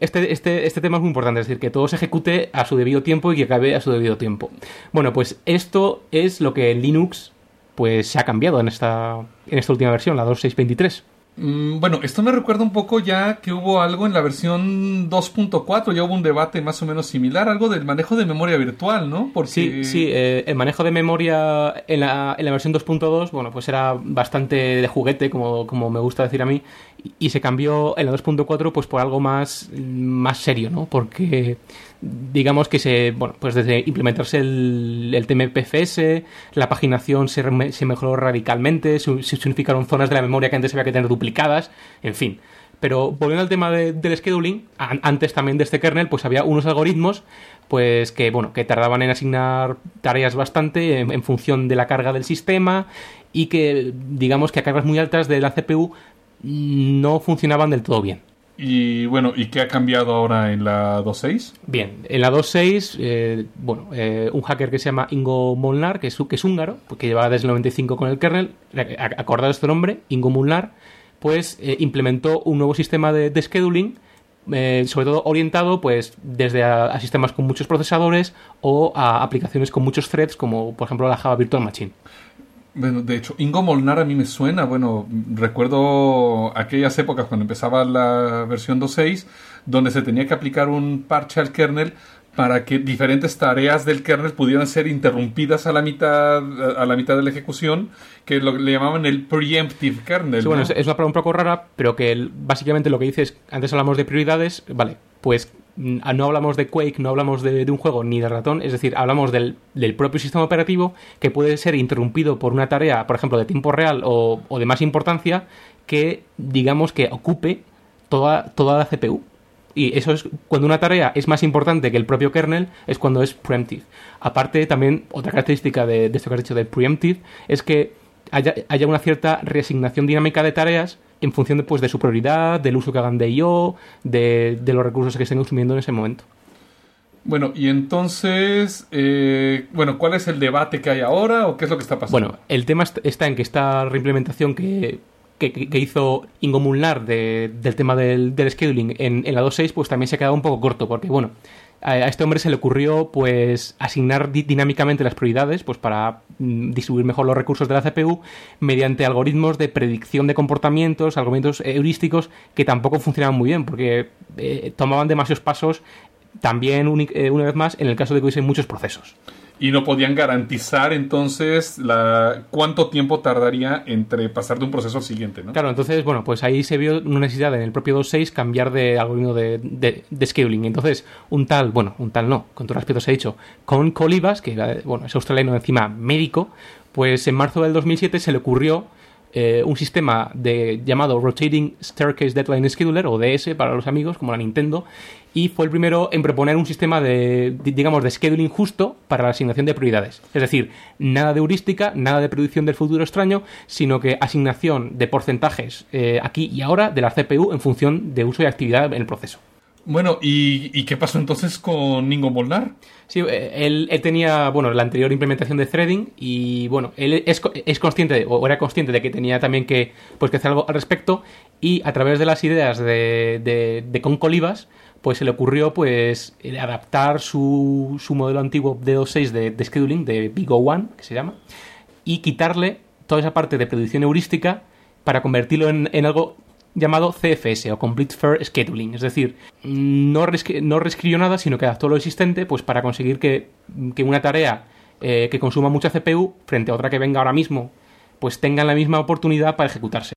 este, este, este tema es muy importante, es decir, que todo se ejecute a su debido tiempo y que acabe a su debido tiempo. Bueno, pues esto es lo que en Linux pues se ha cambiado en esta, en esta última versión, la 2.623. Mm, bueno, esto me recuerda un poco ya que hubo algo en la versión 2.4, ya hubo un debate más o menos similar, algo del manejo de memoria virtual, ¿no? Porque... Sí, sí, eh, el manejo de memoria en la, en la versión 2.2, bueno, pues era bastante de juguete, como, como me gusta decir a mí, y, y se cambió en la 2.4 pues por algo más, más serio, ¿no? Porque digamos que se, bueno, pues desde implementarse el, el TMPFS, la paginación se, se mejoró radicalmente, se, unificaron zonas de la memoria que antes había que tener duplicadas, en fin. Pero volviendo al tema de- del scheduling, an- antes también de este kernel, pues había unos algoritmos pues que bueno, que tardaban en asignar tareas bastante en, en función de la carga del sistema y que digamos que a cargas muy altas de la CPU no funcionaban del todo bien. Y bueno, ¿y qué ha cambiado ahora en la 2.6? Bien, en la 2.6, eh, bueno, eh, un hacker que se llama Ingo Molnar, que es, que es húngaro, que lleva desde el 95 con el kernel, a- acordaos este nombre, Ingo Molnar, pues eh, implementó un nuevo sistema de, de scheduling, eh, sobre todo orientado pues desde a, a sistemas con muchos procesadores o a aplicaciones con muchos threads, como por ejemplo la Java Virtual Machine. Bueno, de hecho, Ingo Molnar a mí me suena, bueno, recuerdo aquellas épocas cuando empezaba la versión 2.6, donde se tenía que aplicar un parche al kernel para que diferentes tareas del kernel pudieran ser interrumpidas a la mitad a la mitad de la ejecución, que lo, le llamaban el preemptive kernel. Sí, bueno, ¿no? es, es una palabra un poco rara, pero que básicamente lo que dice es, antes hablamos de prioridades, vale, pues no hablamos de Quake, no hablamos de, un juego ni de ratón, es decir, hablamos del, propio sistema operativo que puede ser interrumpido por una tarea, por ejemplo, de tiempo real o, de más importancia, que digamos que ocupe toda, toda la CPU. Y eso es cuando una tarea es más importante que el propio kernel, es cuando es preemptive. Aparte, también otra característica de, de esto que has dicho de preemptive es que haya, haya una cierta reasignación dinámica de tareas en función de, pues, de su prioridad, del uso que hagan de IO, de, de los recursos que estén consumiendo en ese momento. Bueno, y entonces, eh, bueno, ¿cuál es el debate que hay ahora o qué es lo que está pasando? Bueno, el tema est- está en que esta reimplementación que, que, que hizo Ingo Molnar de- del tema del, del scheduling en, en la 2.6, pues también se ha quedado un poco corto, porque bueno, a, este hombre se le ocurrió pues asignar di- dinámicamente las prioridades, pues para mm, distribuir mejor los recursos de la CPU mediante algoritmos de predicción de comportamientos, algoritmos heurísticos que tampoco funcionaban muy bien, porque eh, tomaban demasiados pasos también, eh, una vez más, en el caso de que hubiesen muchos procesos. Y no podían garantizar entonces la, cuánto tiempo tardaría entre pasar de un proceso al siguiente, ¿no? Claro, entonces, bueno, pues ahí se vio una necesidad en el propio 2.6 cambiar de algoritmo de, de, de scheduling. Entonces, un tal, bueno, un tal no, con todo respeto se ha dicho, con Colibas, que era, bueno, es australiano encima médico, pues en marzo del 2007 se le ocurrió eh, un sistema de, llamado Rotating Staircase Deadline Scheduler, o DS para los amigos, como la Nintendo, y fue el primero en proponer un sistema de, di- digamos, de scheduling justo para la asignación de prioridades. Es decir, nada de heurística, nada de predicción del futuro extraño, sino que asignación de porcentajes eh, aquí y ahora de la CPU en función de uso y actividad en el proceso. Bueno, ¿y, qué pasó entonces con Ingo Molnar? Sí, eh, él, él tenía, bueno, la anterior implementación de threading y, bueno, él es, es consciente, o era consciente de que tenía también que, pues, que hacer algo al respecto y a través de las ideas de, de, de Concolivas, pues se le ocurrió, pues, adaptar su, su modelo antiguo de 2.6 de, de scheduling, de Big One, que se llama, y quitarle toda esa parte de predicción heurística para convertirlo en, en algo llamado CFS o Complete Fair Scheduling. Es decir, no, reescri- no reescribió nada, sino que adaptó lo existente pues para conseguir que, que una tarea eh, que consuma mucha CPU frente a otra que venga ahora mismo pues tengan la misma oportunidad para ejecutarse.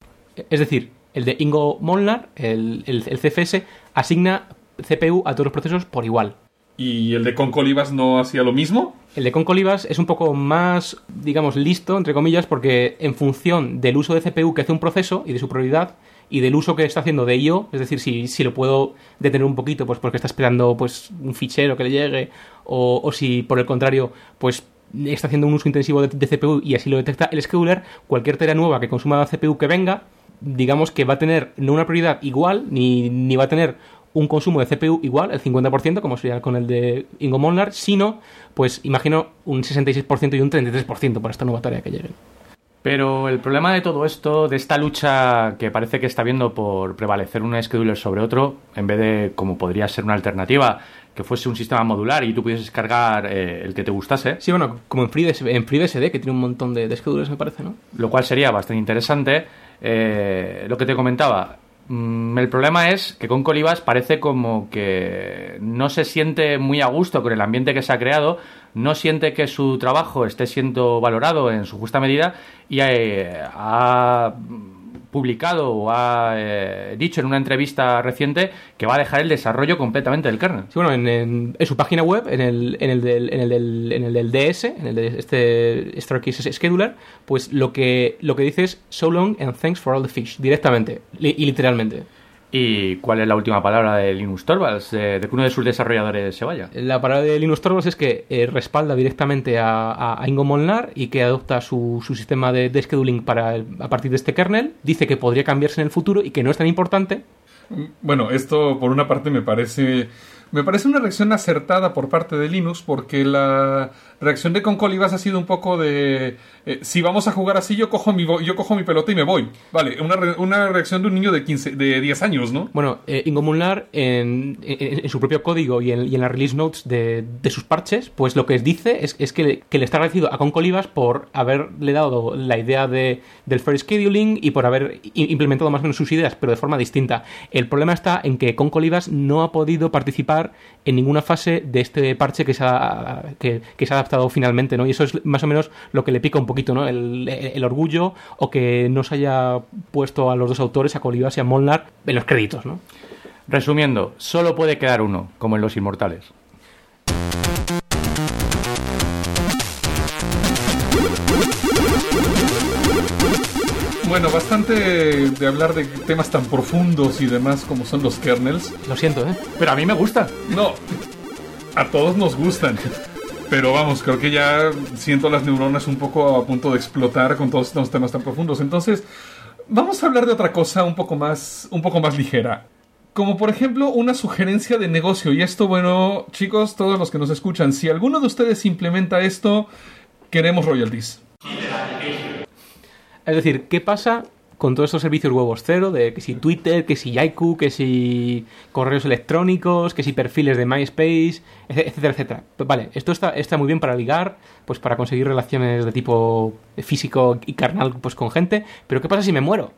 Es decir, el de Ingo Molnar, el, el- el CFS, asigna CPU a todos los procesos por igual. ¿Y el de Concolivas no hacía lo mismo? El de Concolivas es un poco más, digamos, listo, entre comillas, porque en función del uso de CPU que hace un proceso y de su prioridad y del uso que está haciendo de IO, es decir, si, si lo puedo detener un poquito, pues porque está esperando pues un fichero que le llegue, o, o si por el contrario, pues está haciendo un uso intensivo de, CPU y así lo detecta el scheduler, cualquier tarea nueva que consuma CPU que venga, digamos que va a tener no una prioridad igual, ni, ni va a tener un consumo de CPU igual, el 50%, como sería con el de Ingo Molnar, sino, pues imagino, un 66% y un 33% para esta nueva tarea que llegue. Pero el problema de todo esto, de esta lucha que parece que está viendo por prevalecer un scheduler sobre otro, en vez de como podría ser una alternativa, que fuese un sistema modular y tú pudieses cargar eh, el que te gustase, Sí, bueno, como en FreeBSD, en FreeBSD que tiene un montón de, de schedulers, me parece, ¿no? lo cual sería bastante interesante, Eh, lo que te comentaba, el problema es que con Colibas parece como que no se siente muy a gusto con el ambiente que se ha creado, no siente que su trabajo esté siendo valorado en su justa medida y eh, ha publicado o ha eh, dicho en una entrevista reciente que va a dejar el desarrollo completamente del kernel. Bueno, en, en- su página web, en el, en el, del, en el, del, en el del DS, en el de este Starkey Scheduler, pues lo que, lo que dice es so long and thanks for all the fish, directamente y literalmente. ¿Y cuál es la última palabra de Linus Torvalds eh, de que uno de sus desarrolladores se vaya? La palabra de Linus Torvalds es que eh, respalda directamente a Ingo Molnar y que adopta su, su sistema de, de scheduling para el- a partir de este kernel. Dice que podría cambiarse en el futuro y que no es tan importante. Bueno, esto por una parte me parece me parece una reacción acertada por parte de Linux porque la reacción de Concolibas ha sido un poco de eh, si vamos a jugar así yo cojo mi yo cojo mi pelota y me voy. Vale, una, re- una reacción de un niño de 15 de 10 años, ¿no? Bueno, eh, Ingo Molnar en, en- su propio código y en, y en las release notes de, de sus parches, pues lo que dice es, es que, le, está agradecido a Concolibas por haberle dado la idea de, del fair scheduling y por haber implementado más o menos sus ideas, pero de forma distinta. El problema está en que Concolibas no ha podido participar en ninguna fase de este parche que se ha, que, se ha adaptado finalmente, ¿no? Y eso es más o menos lo que le pica un poquito, ¿no? El, orgullo o que no se haya puesto a los dos autores, a Colibas y a Molnar, en los créditos, ¿no? Resumiendo, solo puede quedar uno, como en Los Inmortales. Bueno, bastante de hablar de temas tan profundos y demás como son los kernels. Lo siento, ¿eh? Pero a mí me gusta. No, a todos nos gustan. Pero vamos, creo que ya siento las neuronas un poco a punto de explotar con todos estos temas tan profundos. Entonces, vamos a hablar de otra cosa un poco más, un poco más ligera. Como por ejemplo una sugerencia de negocio. Y esto, bueno, chicos, todos los que nos escuchan, si alguno de ustedes implementa esto, queremos royalties. Es decir, ¿qué pasa con todos estos servicios huevos cero? De que si Twitter, que si Yaiku, que si correos electrónicos, que si perfiles de MySpace, etcétera, etcétera. Vale, esto está, está muy bien para ligar, pues para conseguir relaciones de tipo físico y carnal pues con gente, pero ¿qué pasa si me muero?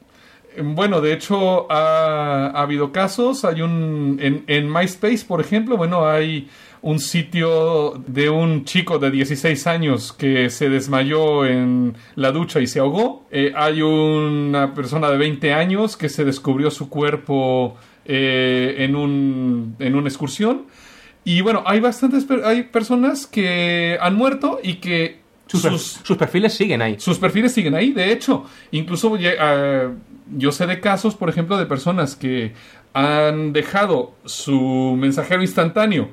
Bueno, de hecho, ha, ha habido casos. Hay un. En, MySpace, por ejemplo, bueno, hay un sitio de un chico de 16 años que se desmayó en la ducha y se ahogó. Eh, hay una persona de 20 años que se descubrió su cuerpo eh, en, un, en una excursión. Y bueno, hay bastantes hay personas que han muerto y que Sus, per- sus, sus perfiles siguen ahí. sus perfiles siguen ahí, de hecho. Incluso eh, yo sé de casos, por ejemplo, de personas que han dejado su mensajero instantáneo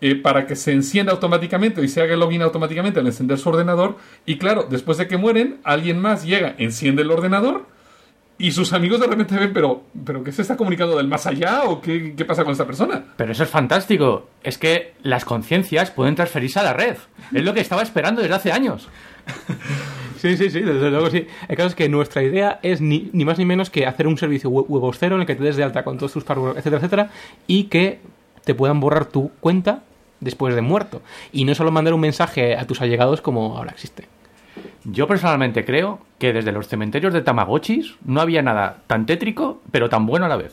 eh, para que se encienda automáticamente y se haga el login automáticamente al encender su ordenador. Y claro, después de que mueren, alguien más llega, enciende el ordenador y sus amigos de repente ven, pero, pero ¿qué se está comunicando del más allá o qué, qué pasa con esta persona? Pero eso es fantástico. Es que las conciencias pueden transferirse a la red. Es lo que estaba esperando desde hace años. Sí, sí, sí, desde luego sí. El caso es que nuestra idea es ni, ni más ni menos que hacer un servicio web- huevos cero en el que te des de alta con todos tus passwords, etcétera, etcétera, y que te puedan borrar tu cuenta después de muerto. Y no solo mandar un mensaje a tus allegados como ahora existe. Yo personalmente creo que desde los cementerios de Tamagotchis no había nada tan tétrico, pero tan bueno a la vez.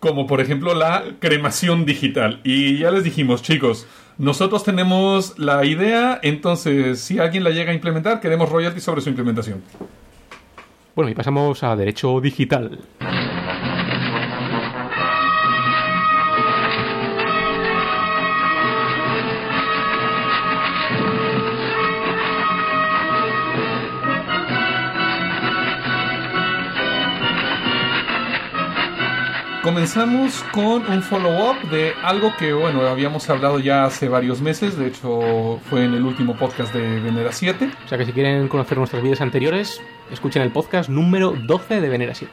como por ejemplo la cremación digital. Y ya les dijimos, chicos, nosotros tenemos la idea, entonces si alguien la llega a implementar, queremos royalties sobre su implementación. Bueno, y pasamos a derecho digital. Comenzamos con un follow-up de algo que, bueno, habíamos hablado ya hace varios meses, de hecho fue en el último podcast de Venera 7. O sea que si quieren conocer nuestros vídeos anteriores, escuchen el podcast número 12 de Venera 7.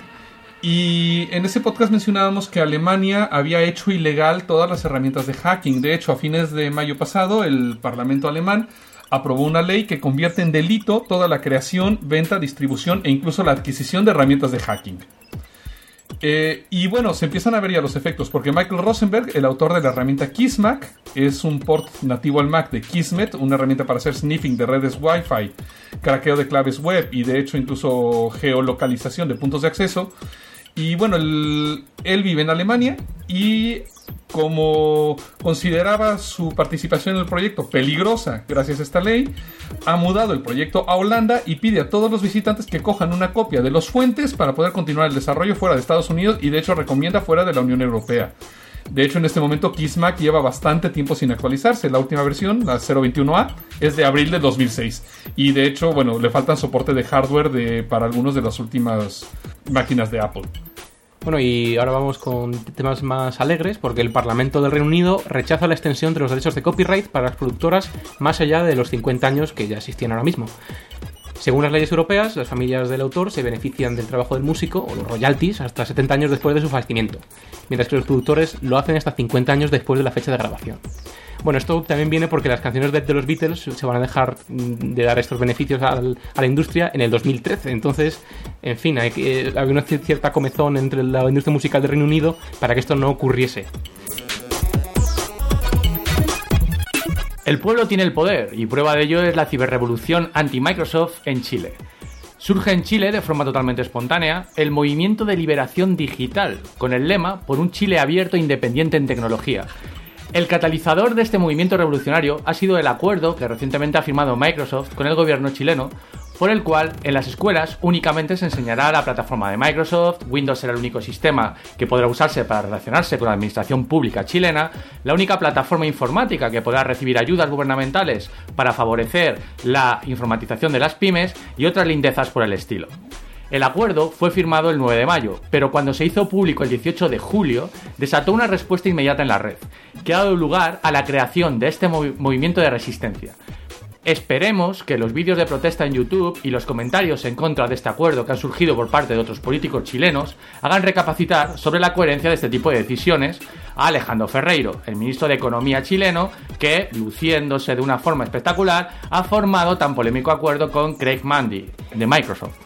Y en ese podcast mencionábamos que Alemania había hecho ilegal todas las herramientas de hacking. De hecho, a fines de mayo pasado, el Parlamento alemán aprobó una ley que convierte en delito toda la creación, venta, distribución e incluso la adquisición de herramientas de hacking. Eh, y bueno, se empiezan a ver ya los efectos, porque Michael Rosenberg, el autor de la herramienta Kismac, es un port nativo al Mac de Kismet, una herramienta para hacer sniffing de redes Wi-Fi, craqueo de claves web y de hecho incluso geolocalización de puntos de acceso. Y bueno, él, él vive en Alemania y como consideraba su participación en el proyecto peligrosa gracias a esta ley, ha mudado el proyecto a Holanda y pide a todos los visitantes que cojan una copia de los fuentes para poder continuar el desarrollo fuera de Estados Unidos y de hecho recomienda fuera de la Unión Europea. De hecho, en este momento Kismac lleva bastante tiempo sin actualizarse. La última versión, la 021A, es de abril de 2006. Y de hecho, bueno, le faltan soporte de hardware para algunas de las últimas máquinas de Apple. Bueno, y ahora vamos con temas más alegres, porque el Parlamento del Reino Unido rechaza la extensión de los derechos de copyright para las productoras más allá de los 50 años que ya existían ahora mismo. Según las leyes europeas, las familias del autor se benefician del trabajo del músico o los royalties hasta 70 años después de su fallecimiento, mientras que los productores lo hacen hasta 50 años después de la fecha de grabación. Bueno, esto también viene porque las canciones de, de los Beatles se van a dejar mm, de dar estos beneficios a la industria en el 2013. Entonces, en fin, hay eh, había una cier- cierta comezón entre la industria musical del Reino Unido para que esto no ocurriese. El pueblo tiene el poder y prueba de ello es la ciberrevolución anti-Microsoft en Chile. Surge en Chile de forma totalmente espontánea el movimiento de liberación digital, con el lema por un Chile abierto e independiente en tecnología. El catalizador de este movimiento revolucionario ha sido el acuerdo que recientemente ha firmado Microsoft con el gobierno chileno, por el cual en las escuelas únicamente se enseñará la plataforma de Microsoft, Windows será el único sistema que podrá usarse para relacionarse con la administración pública chilena, la única plataforma informática que podrá recibir ayudas gubernamentales para favorecer la informatización de las pymes y otras lindezas por el estilo. El acuerdo fue firmado el 9 de mayo, pero cuando se hizo público el 18 de julio, desató una respuesta inmediata en la red, que ha dado lugar a la creación de este movi- movimiento de resistencia. Esperemos que los vídeos de protesta en YouTube y los comentarios en contra de este acuerdo que han surgido por parte de otros políticos chilenos hagan recapacitar sobre la coherencia de este tipo de decisiones a Alejandro Ferreiro, el ministro de Economía chileno, que, luciéndose de una forma espectacular, ha formado tan polémico acuerdo con Craig Mandy, de Microsoft.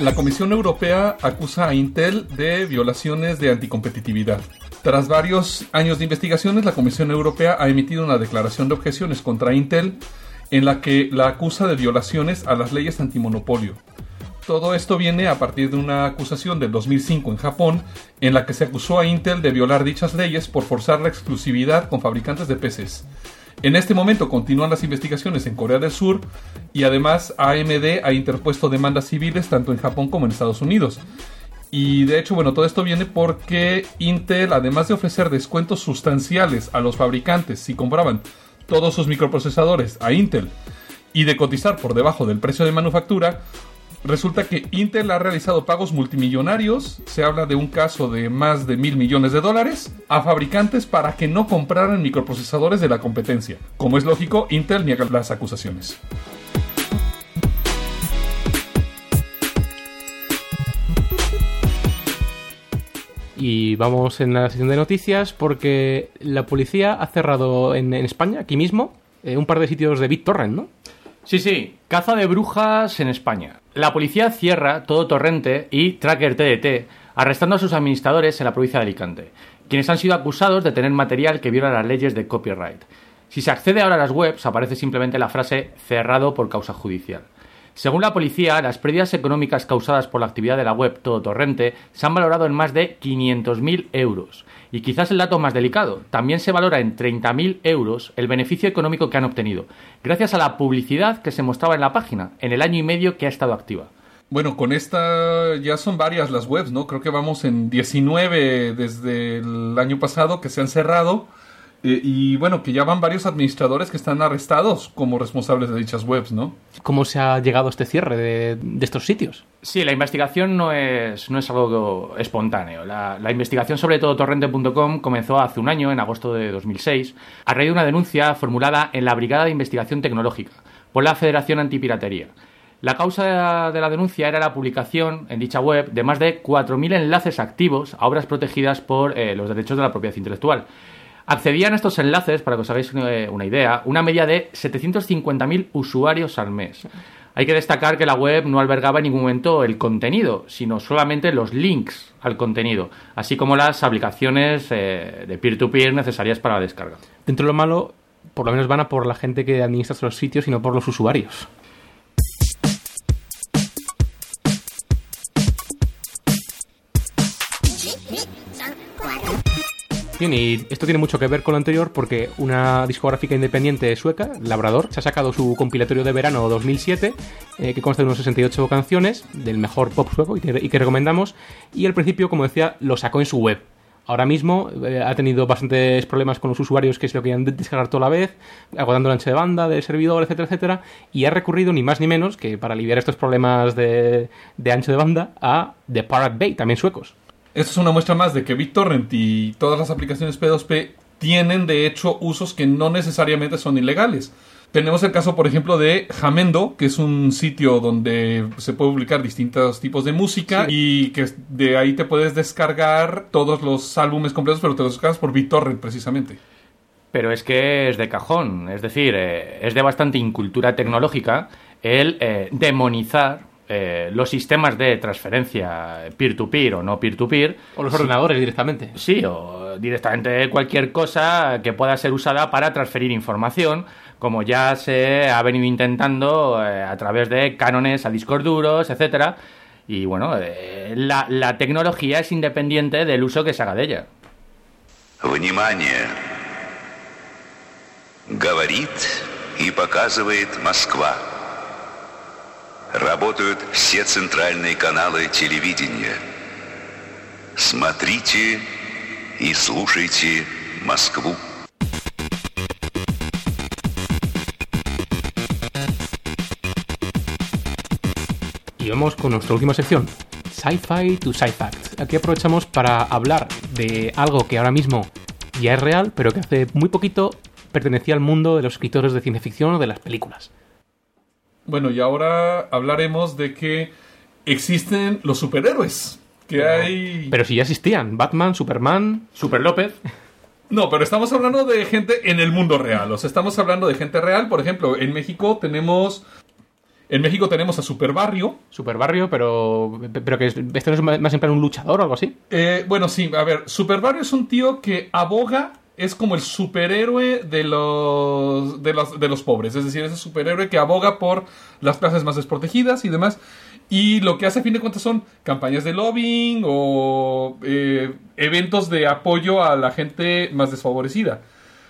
La Comisión Europea acusa a Intel de violaciones de anticompetitividad. Tras varios años de investigaciones, la Comisión Europea ha emitido una declaración de objeciones contra Intel en la que la acusa de violaciones a las leyes antimonopolio. Todo esto viene a partir de una acusación del 2005 en Japón, en la que se acusó a Intel de violar dichas leyes por forzar la exclusividad con fabricantes de PCs. En este momento continúan las investigaciones en Corea del Sur y además AMD ha interpuesto demandas civiles tanto en Japón como en Estados Unidos. Y de hecho, bueno, todo esto viene porque Intel, además de ofrecer descuentos sustanciales a los fabricantes si compraban todos sus microprocesadores a Intel y de cotizar por debajo del precio de manufactura, resulta que Intel ha realizado pagos multimillonarios, se habla de un caso de más de mil millones de dólares, a fabricantes para que no compraran microprocesadores de la competencia. Como es lógico, Intel niega las acusaciones. Y vamos en la sección de noticias porque la policía ha cerrado en, España, aquí mismo, eh, un par de sitios de BitTorrent, ¿no? Sí, sí, caza de brujas en España. La policía cierra todo Torrente y Tracker TDT, arrestando a sus administradores en la provincia de Alicante, quienes han sido acusados de tener material que viola las leyes de copyright. Si se accede ahora a las webs, aparece simplemente la frase cerrado por causa judicial. Según la policía, las pérdidas económicas causadas por la actividad de la web Todo Torrente se han valorado en más de 500.000 euros. Y quizás el dato más delicado, también se valora en 30.000 euros el beneficio económico que han obtenido, gracias a la publicidad que se mostraba en la página en el año y medio que ha estado activa. Bueno, con esta ya son varias las webs, ¿no? Creo que vamos en 19 desde el año pasado que se han cerrado. Eh, y bueno, que ya van varios administradores que están arrestados como responsables de dichas webs, ¿no? ¿Cómo se ha llegado a este cierre de, de estos sitios? Sí, la investigación no es, no es algo espontáneo. La, la investigación sobre todo torrente.com comenzó hace un año, en agosto de 2006, a raíz de una denuncia formulada en la Brigada de Investigación Tecnológica por la Federación Antipiratería. La causa de la denuncia era la publicación en dicha web de más de 4.000 enlaces activos a obras protegidas por eh, los derechos de la propiedad intelectual. Accedían a estos enlaces, para que os hagáis una, idea, una media de 750.000 usuarios al mes. Hay que destacar que la web no albergaba en ningún momento el contenido, sino solamente los links al contenido, así como las aplicaciones eh, de peer-to-peer necesarias para la descarga. Dentro de lo malo, por lo menos van a por la gente que administra los sitios y no por los usuarios. Y esto tiene mucho que ver con lo anterior porque una discográfica independiente sueca, Labrador, se ha sacado su compilatorio de verano 2007, eh, que consta de unos 68 canciones del mejor pop sueco y que, recomendamos, y al principio, como decía, lo sacó en su web. Ahora mismo eh, ha tenido bastantes problemas con los usuarios que se lo querían de- descargar toda la vez, agotando el ancho de banda del servidor, etcétera, etcétera, y ha recurrido ni más ni menos que para aliviar estos problemas de, de ancho de banda a The Pirate Bay, también suecos. Esto es una muestra más de que BitTorrent y todas las aplicaciones P2P tienen de hecho usos que no necesariamente son ilegales. Tenemos el caso, por ejemplo, de Jamendo, que es un sitio donde se puede publicar distintos tipos de música y que de ahí te puedes descargar todos los álbumes completos, pero te los descargas por BitTorrent precisamente. Pero es que es de cajón, es decir, eh, es de bastante incultura tecnológica el eh, demonizar eh, los sistemas de transferencia peer-to-peer o no peer-to-peer. O los ordenadores directamente. Sí, o directamente cualquier cosa que pueda ser usada para transferir información, como ya se ha venido intentando eh, a través de cánones a discos duros, etcétera. Y bueno, eh, la, la tecnología es independiente del uso que se haga de ella. Внимание! Говорит и показывает Москва. Работают все центральные каналы телевидения. Смотрите и слушайте Москву. Y vamos con nuestra última sección, Sci-Fi to Sci-Fact. Aquí aprovechamos para hablar de algo que ahora mismo ya es real, pero que hace muy poquito pertenecía al mundo de los escritores de ciencia ficción o de las películas. Bueno, y ahora hablaremos de que existen los superhéroes. Que hay... Pero si ya existían, Batman, Superman... Super López. No, pero estamos hablando de gente en el mundo real. O sea, estamos hablando de gente real. Por ejemplo, en México tenemos. En México tenemos a Super Barrio. Super Barrio, pero, pero que es- esto no es más en plan un luchador o algo así. Eh, bueno, sí, a ver, Super Barrio es un tío que aboga, es como el superhéroe de los, de los, de los pobres. Es decir, es el superhéroe que aboga por las clases más desprotegidas y demás. Y lo que hace a fin de cuentas son campañas de lobbying o eh, eventos de apoyo a la gente más desfavorecida.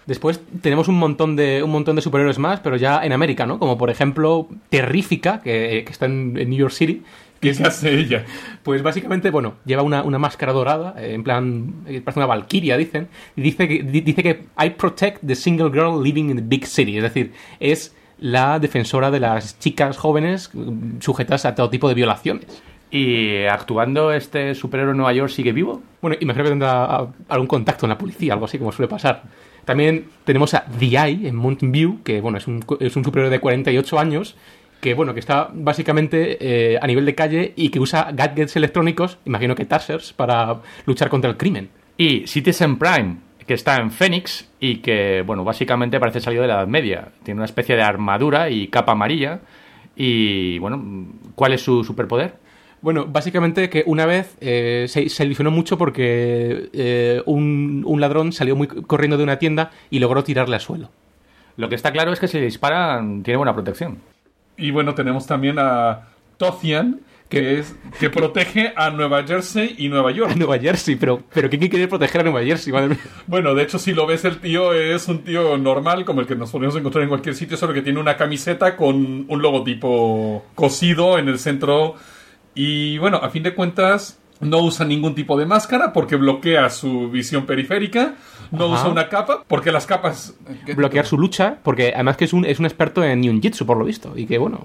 Después tenemos un montón de un montón de superhéroes más, pero ya en América, ¿no? Como por ejemplo Terrífica, que, que está en New York City. ¿Qué se hace ella? Pues básicamente, bueno, lleva una, una máscara dorada, eh, en plan, eh, parece una valquiria, dicen, y dice que, di- dice que I protect the single girl living in the big city, es decir, es la defensora de las chicas jóvenes mm, sujetas a todo tipo de violaciones. ¿Y actuando este superhéroe en Nueva York sigue vivo? Bueno, imagino que tendrá ah, algún contacto en la policía, algo así como suele pasar. También tenemos a The Eye en Mountain View, que bueno, es un, es un superhéroe de 48 años, que bueno, que está básicamente eh, a nivel de calle y que usa gadgets electrónicos, imagino que tasers, para luchar contra el crimen. Y Citizen Prime, que está en Phoenix y que, bueno, básicamente parece salido de la Edad Media. Tiene una especie de armadura y capa amarilla. Y, bueno, ¿cuál es su superpoder? Bueno, básicamente que una vez eh, se, se ilusionó mucho porque eh, un, un ladrón salió muy corriendo de una tienda y logró tirarle al suelo. Lo que está claro es que si le disparan, tiene buena protección. Y bueno, tenemos también a Tothian, que es que protege a Nueva Jersey y Nueva York. Nueva Jersey, pero, pero ¿quién quiere proteger a Nueva Jersey? Madre mía. Bueno, de hecho, si lo ves, el tío es un tío normal, como el que nos podemos encontrar en cualquier sitio, solo que tiene una camiseta con un logotipo cosido en el centro. Y bueno, a fin de cuentas, no usa ningún tipo de máscara porque bloquea su visión periférica. No Ajá. usa una capa porque las capas. bloquear su lucha, porque además que es un, es un experto en ninjitsu, por lo visto, y que, bueno,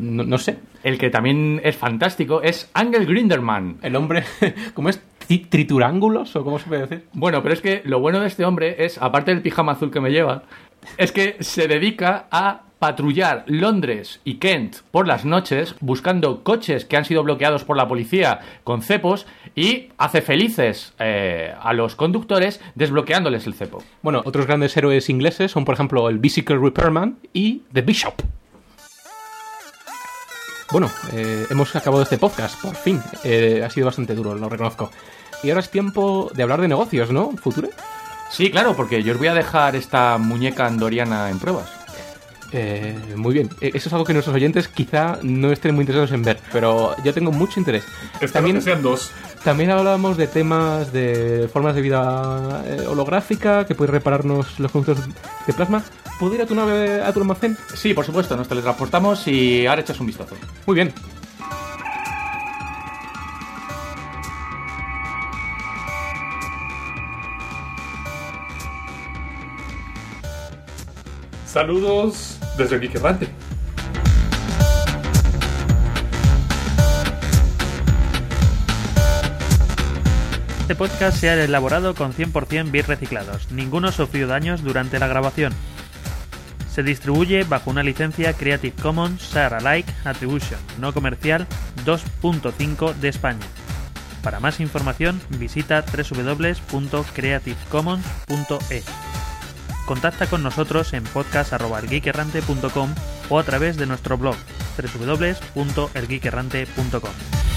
no, no sé, El que también es fantástico es Angel Grinderman. el hombre, ¿cómo es? Tri- ¿Triturángulos o cómo se puede decir? Bueno, pero es que lo bueno de este hombre es, aparte del pijama azul que me lleva, es que se dedica a patrullar Londres y Kent por las noches buscando coches que han sido bloqueados por la policía con cepos y hace felices eh, a los conductores desbloqueándoles el cepo. Bueno, otros grandes héroes ingleses son, por ejemplo, el Bicycle Repairman y The Bishop. Bueno, eh, hemos acabado este podcast, por fin. Eh, ha sido bastante duro, lo reconozco. Y ahora es tiempo de hablar de negocios, ¿no, Future? Sí, claro, porque yo os voy a dejar esta muñeca andoriana en pruebas. Eh, muy bien. Eh, Eso es algo que nuestros oyentes quizá no estén muy interesados en ver, pero yo tengo mucho interés. Espero También, que sean dos. también hablábamos de temas de formas de vida eh, holográfica, que puede repararnos los conductos de plasma. ¿Puedo ir a tu nave, a tu almacén? Sí, por supuesto, nos teletransportamos y ahora echas un vistazo. Muy bien. Saludos desde Errante. Este podcast se ha elaborado con 100% bits reciclados. Ninguno sufrió daños durante la grabación. Se distribuye bajo una licencia Creative Commons Share Alike Attribution no comercial 2.5 de España. Para más información visita www.creativecommons.es. Contacta con nosotros en podcast.geekerrante.com o a través de nuestro blog www.elgeekerrante.com.